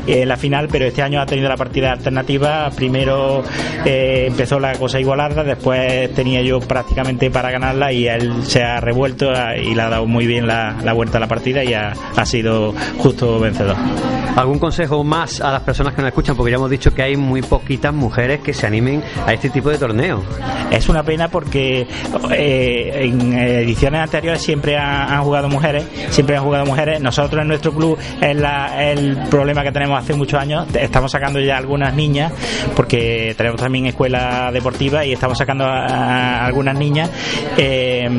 Eh, la final, pero este año ha tenido la partida alternativa. Primero eh, empezó la cosa igualada, después tenía yo prácticamente para ganarla y él se ha revuelto ah, y le ha dado muy bien la, la vuelta a la partida y ha, ha sido justo vencedor. ¿Algún consejo más a las personas que nos escuchan? Porque ya hemos dicho que hay muy poquitas mujeres que se animen a este tipo de torneo. Es una pena porque eh, en ediciones anteriores siempre han, han jugado mujeres, siempre han jugado mujeres. Nosotros en nuestro club es la- el problema que tenemos hace muchos años. Estamos sacando ya algunas niñas porque tenemos también escuela deportiva y estamos sacando algunas niñas. Eh,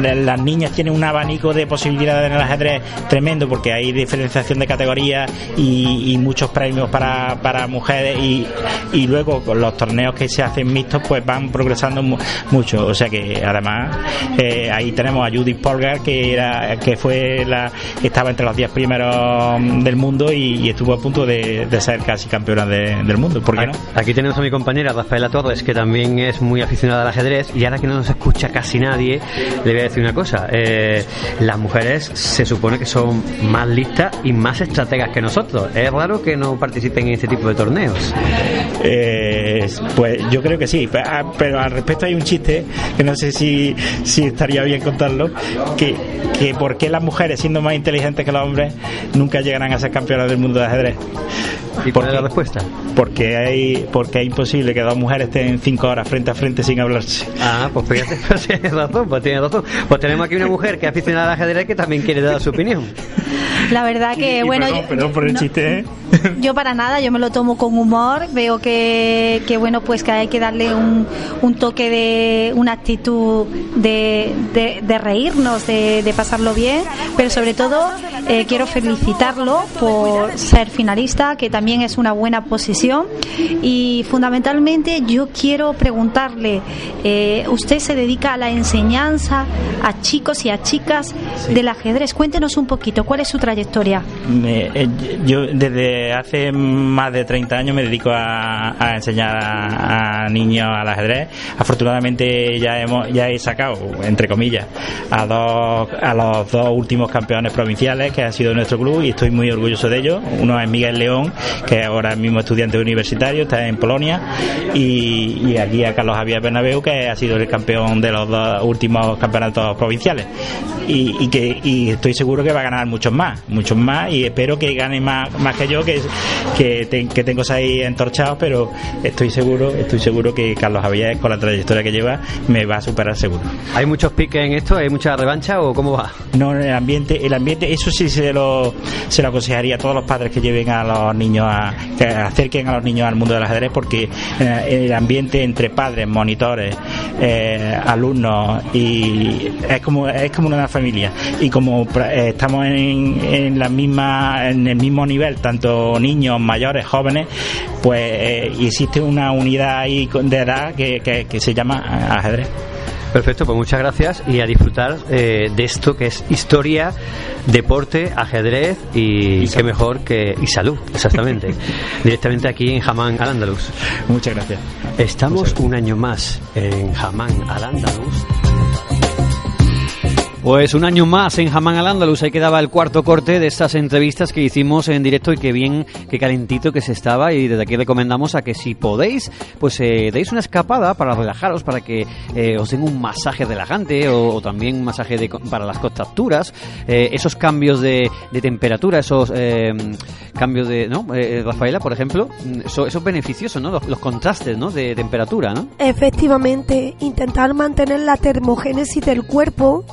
la- las niñas tienen un abanico de posibilidades en el ajedrez tremendo porque hay diferenciación de categorías y, muchos premios para, para mujeres y, y luego con los torneos que se hacen mixtos pues van progresando mu- mucho o sea que además eh, ahí tenemos a Judith Polgar que era que fue la estaba entre los 10 primeros mm, del mundo y, y estuvo a punto de, de ser casi campeona de- del mundo ¿por qué no? Aquí tenemos a mi compañera Rafaela Torres, que también es muy aficionada al ajedrez, y ahora que no nos escucha casi nadie, le voy a decir una cosa. Eh, las mujeres se supone que son más listas y más estrategas que nosotros. Es raro que no participen en este tipo de torneos. Eh, pues yo creo que sí, ah, pero al respecto hay un chiste que no sé si, si estaría bien contarlo, que, que por qué las mujeres siendo más inteligentes que los hombres nunca llegarán a ser campeonas del mundo de ajedrez. ¿Y cuál es la respuesta? Porque hay, porque es imposible que dos mujeres estén cinco horas frente a frente sin hablarse. Ah, pues fíjate, [LAUGHS] pues tienes razón, pues tienes razón. Pues tenemos aquí una mujer que es aficionada al ajedrez que también quiere dar su opinión. [LAUGHS] La verdad que, Y bueno, perdón, yo, perdón por el no- chiste, ¿eh? [LAUGHS] yo para nada, yo me lo tomo con humor, veo que, que bueno, pues que hay que darle un, un toque de, una actitud de, de, de reírnos, de, de pasarlo bien, pero sobre todo eh, quiero felicitarlo por ser finalista, que también es una buena posición, y fundamentalmente yo quiero preguntarle, eh, usted se dedica a la enseñanza a chicos y a chicas del ajedrez, cuéntenos un poquito, ¿cuál es su trayectoria? Me- eh, yo desde hace más de 30 años me dedico a, enseñar a, a niños al ajedrez. Afortunadamente ya hemos ya he sacado, entre comillas, a dos a los dos últimos campeones provinciales que han sido nuestro club y estoy muy orgulloso de ellos. Uno es Miguel León, que ahora mismo estudiante universitario, está en Polonia, y, y aquí a Carlos Javier Bernabeu, que ha sido el campeón de los dos últimos campeonatos provinciales. Y, y que y estoy seguro que va a ganar muchos más, muchos más, y espero que gane más, más que yo, que, que, te- que tengo seis entorchados, pero estoy seguro, estoy seguro que Carlos Javier, con la trayectoria que lleva, me va a superar seguro. ¿Hay muchos piques en esto? ¿Hay mucha revancha o cómo va? No, el ambiente, el ambiente, eso sí se lo, se lo aconsejaría a todos los padres que lleven a los niños a, que acerquen a los niños al mundo del ajedrez porque eh, el ambiente entre padres, monitores, eh, alumnos y es como es como una familia y como eh, estamos en, en la misma en el mismo nivel tanto niños mayores jóvenes pues eh, y existe una unidad ahí de edad que, que- que se llama ajedrez Perfecto, pues muchas gracias y a disfrutar eh, de esto que es historia, deporte, ajedrez y, qué mejor que y salud, exactamente. [LAUGHS] Directamente aquí en Jamán al Andaluz. Muchas gracias. Estamos un año más en Jamán al Andaluz. Pues un año más en Jamán al Andalus, ahí quedaba el cuarto corte de estas entrevistas que hicimos en directo y que bien, que calentito que se estaba y desde aquí recomendamos a que si podéis, pues eh, deis una escapada para relajaros, para que eh, os den un masaje relajante o, o también un masaje de, para las contracturas, eh, esos cambios de, de temperatura, esos eh, cambios de, ¿no? Eh, Rafaela, por ejemplo, mm, eso, eso es beneficioso, ¿no? Los, los contrastes, ¿no? De temperatura, ¿no? Efectivamente, intentar mantener la termogénesis del cuerpo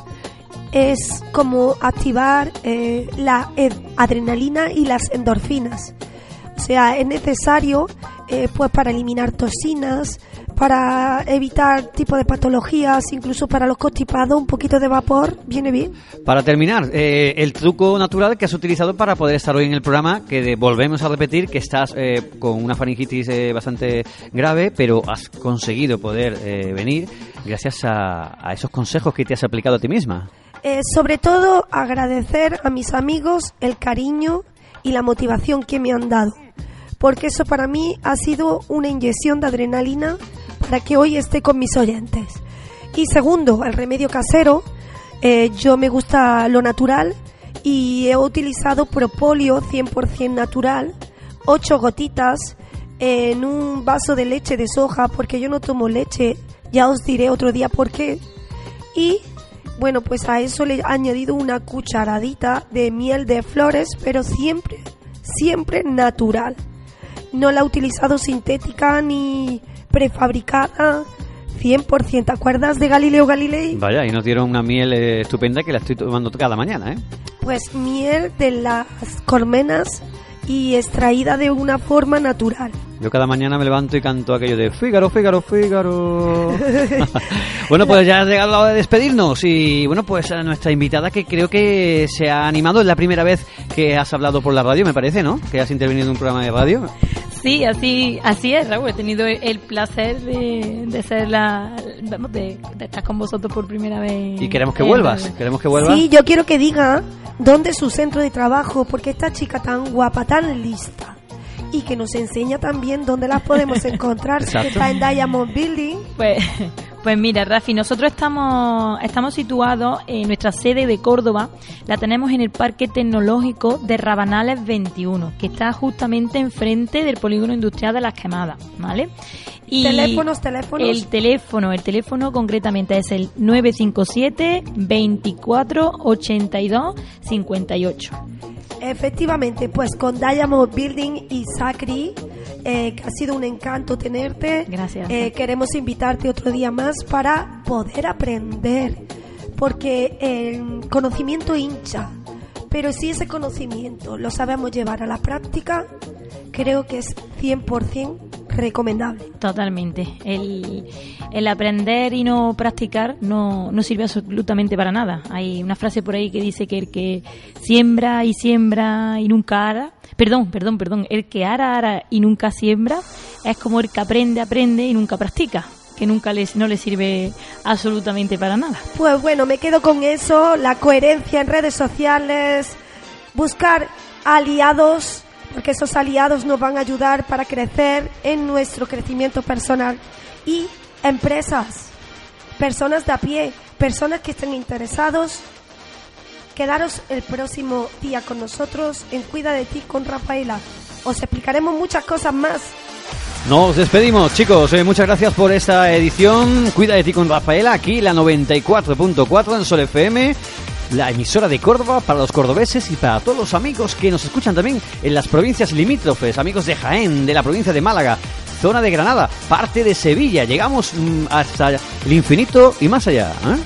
es como activar eh, la adrenalina y las endorfinas. O sea, es necesario eh, pues para eliminar toxinas, para evitar tipo de patologías, incluso para los constipados, un poquito de vapor viene bien. Para terminar, eh, el truco natural que has utilizado para poder estar hoy en el programa, que volvemos a repetir que estás eh, con una faringitis eh, bastante grave, pero has conseguido poder eh, venir gracias a esos consejos que te has aplicado a ti misma. Eh, sobre todo agradecer a mis amigos el cariño y la motivación que me han dado, porque eso para mí ha sido una inyección de adrenalina para que hoy esté con mis oyentes. Y segundo, el remedio casero, eh, yo me gusta lo natural y he utilizado propóleo 100% natural, 8 gotitas en un vaso de leche de soja, porque yo no tomo leche, ya os diré otro día por qué. Y bueno, pues a eso le he añadido una cucharadita de miel de flores, pero siempre, siempre natural. No la he utilizado sintética ni prefabricada, 100%. ¿Te acuerdas de Galileo Galilei? Vaya, y nos dieron una miel eh, estupenda que la estoy tomando cada mañana, ¿eh? Pues miel de las colmenas y extraída de una forma natural. Yo cada mañana me levanto y canto aquello de Fígaro, Fígaro, Fígaro. [LAUGHS] [LAUGHS] bueno, pues ya ha llegado la hora de despedirnos y bueno, pues a nuestra invitada que creo que se ha animado, es la primera vez que has hablado por la radio, me parece, ¿no? Que has intervenido en un programa de radio. Sí, así, así es, Raúl. He tenido el placer de, de ser la, vamos, de, de estar con vosotros por primera vez. Y queremos que vuelvas, queremos que vuelvas. Sí, yo quiero que diga dónde es su centro de trabajo, porque esta chica tan guapa, tan lista, y que nos enseña también dónde las podemos [LAUGHS] encontrar, si Exacto. está en Diamond Building. Pues, pues mira, Rafi, nosotros estamos, estamos situados en nuestra sede de Córdoba, la tenemos en el Parque Tecnológico de Rabanales 21, que está justamente enfrente del polígono industrial de Las Quemadas, ¿vale? Teléfonos, teléfonos. El teléfono, el teléfono concretamente es el 957 24 82 58. Efectivamente, pues con Diamond Building y Sacri, eh, que ha sido un encanto tenerte. Gracias. Eh, queremos invitarte otro día más para poder aprender, porque el conocimiento hincha, pero si ese conocimiento lo sabemos llevar a la práctica, creo que es 100% recomendable. Totalmente. El, el aprender y no practicar no, no sirve absolutamente para nada. Hay una frase por ahí que dice que el que siembra y siembra y nunca ara, perdón, perdón, perdón, el que ara, ara y nunca siembra es como el que aprende, aprende y nunca practica, que nunca les, no le sirve absolutamente para nada. Pues bueno, me quedo con eso, la coherencia en redes sociales, buscar aliados, porque esos aliados nos van a ayudar para crecer en nuestro crecimiento personal. Y empresas, personas de a pie, personas que estén interesados, quedaros el próximo día con nosotros en Cuida de ti con Rafaela. Os explicaremos muchas cosas más. Nos despedimos, chicos. Eh, muchas gracias por esta edición. Cuida de ti con Rafaela, aquí la 94.4 en Sol FM, la emisora de Córdoba para los cordobeses y para todos los amigos que nos escuchan también en las provincias limítrofes, amigos de Jaén, de la provincia de Málaga, zona de Granada, parte de Sevilla. Llegamos mm, hasta el infinito y más allá. ¿eh?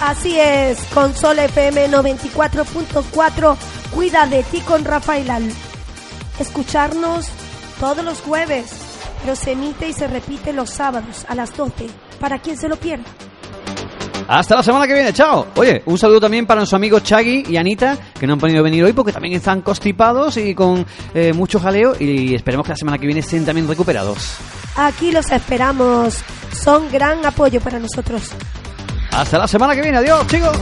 Así es, con Sol FM 94.4, cuida de ti con Rafaela. Escucharnos todos los jueves, pero se emite y se repite los sábados a las 12, para quien se lo pierda. Hasta la semana que viene, chao. Oye, un saludo también para nuestros amigos Chagui y Anita, que no han podido venir hoy porque también están constipados y con eh, mucho jaleo y esperemos que la semana que viene estén también recuperados. Aquí los esperamos, son gran apoyo para nosotros. Hasta la semana que viene, adiós chicos.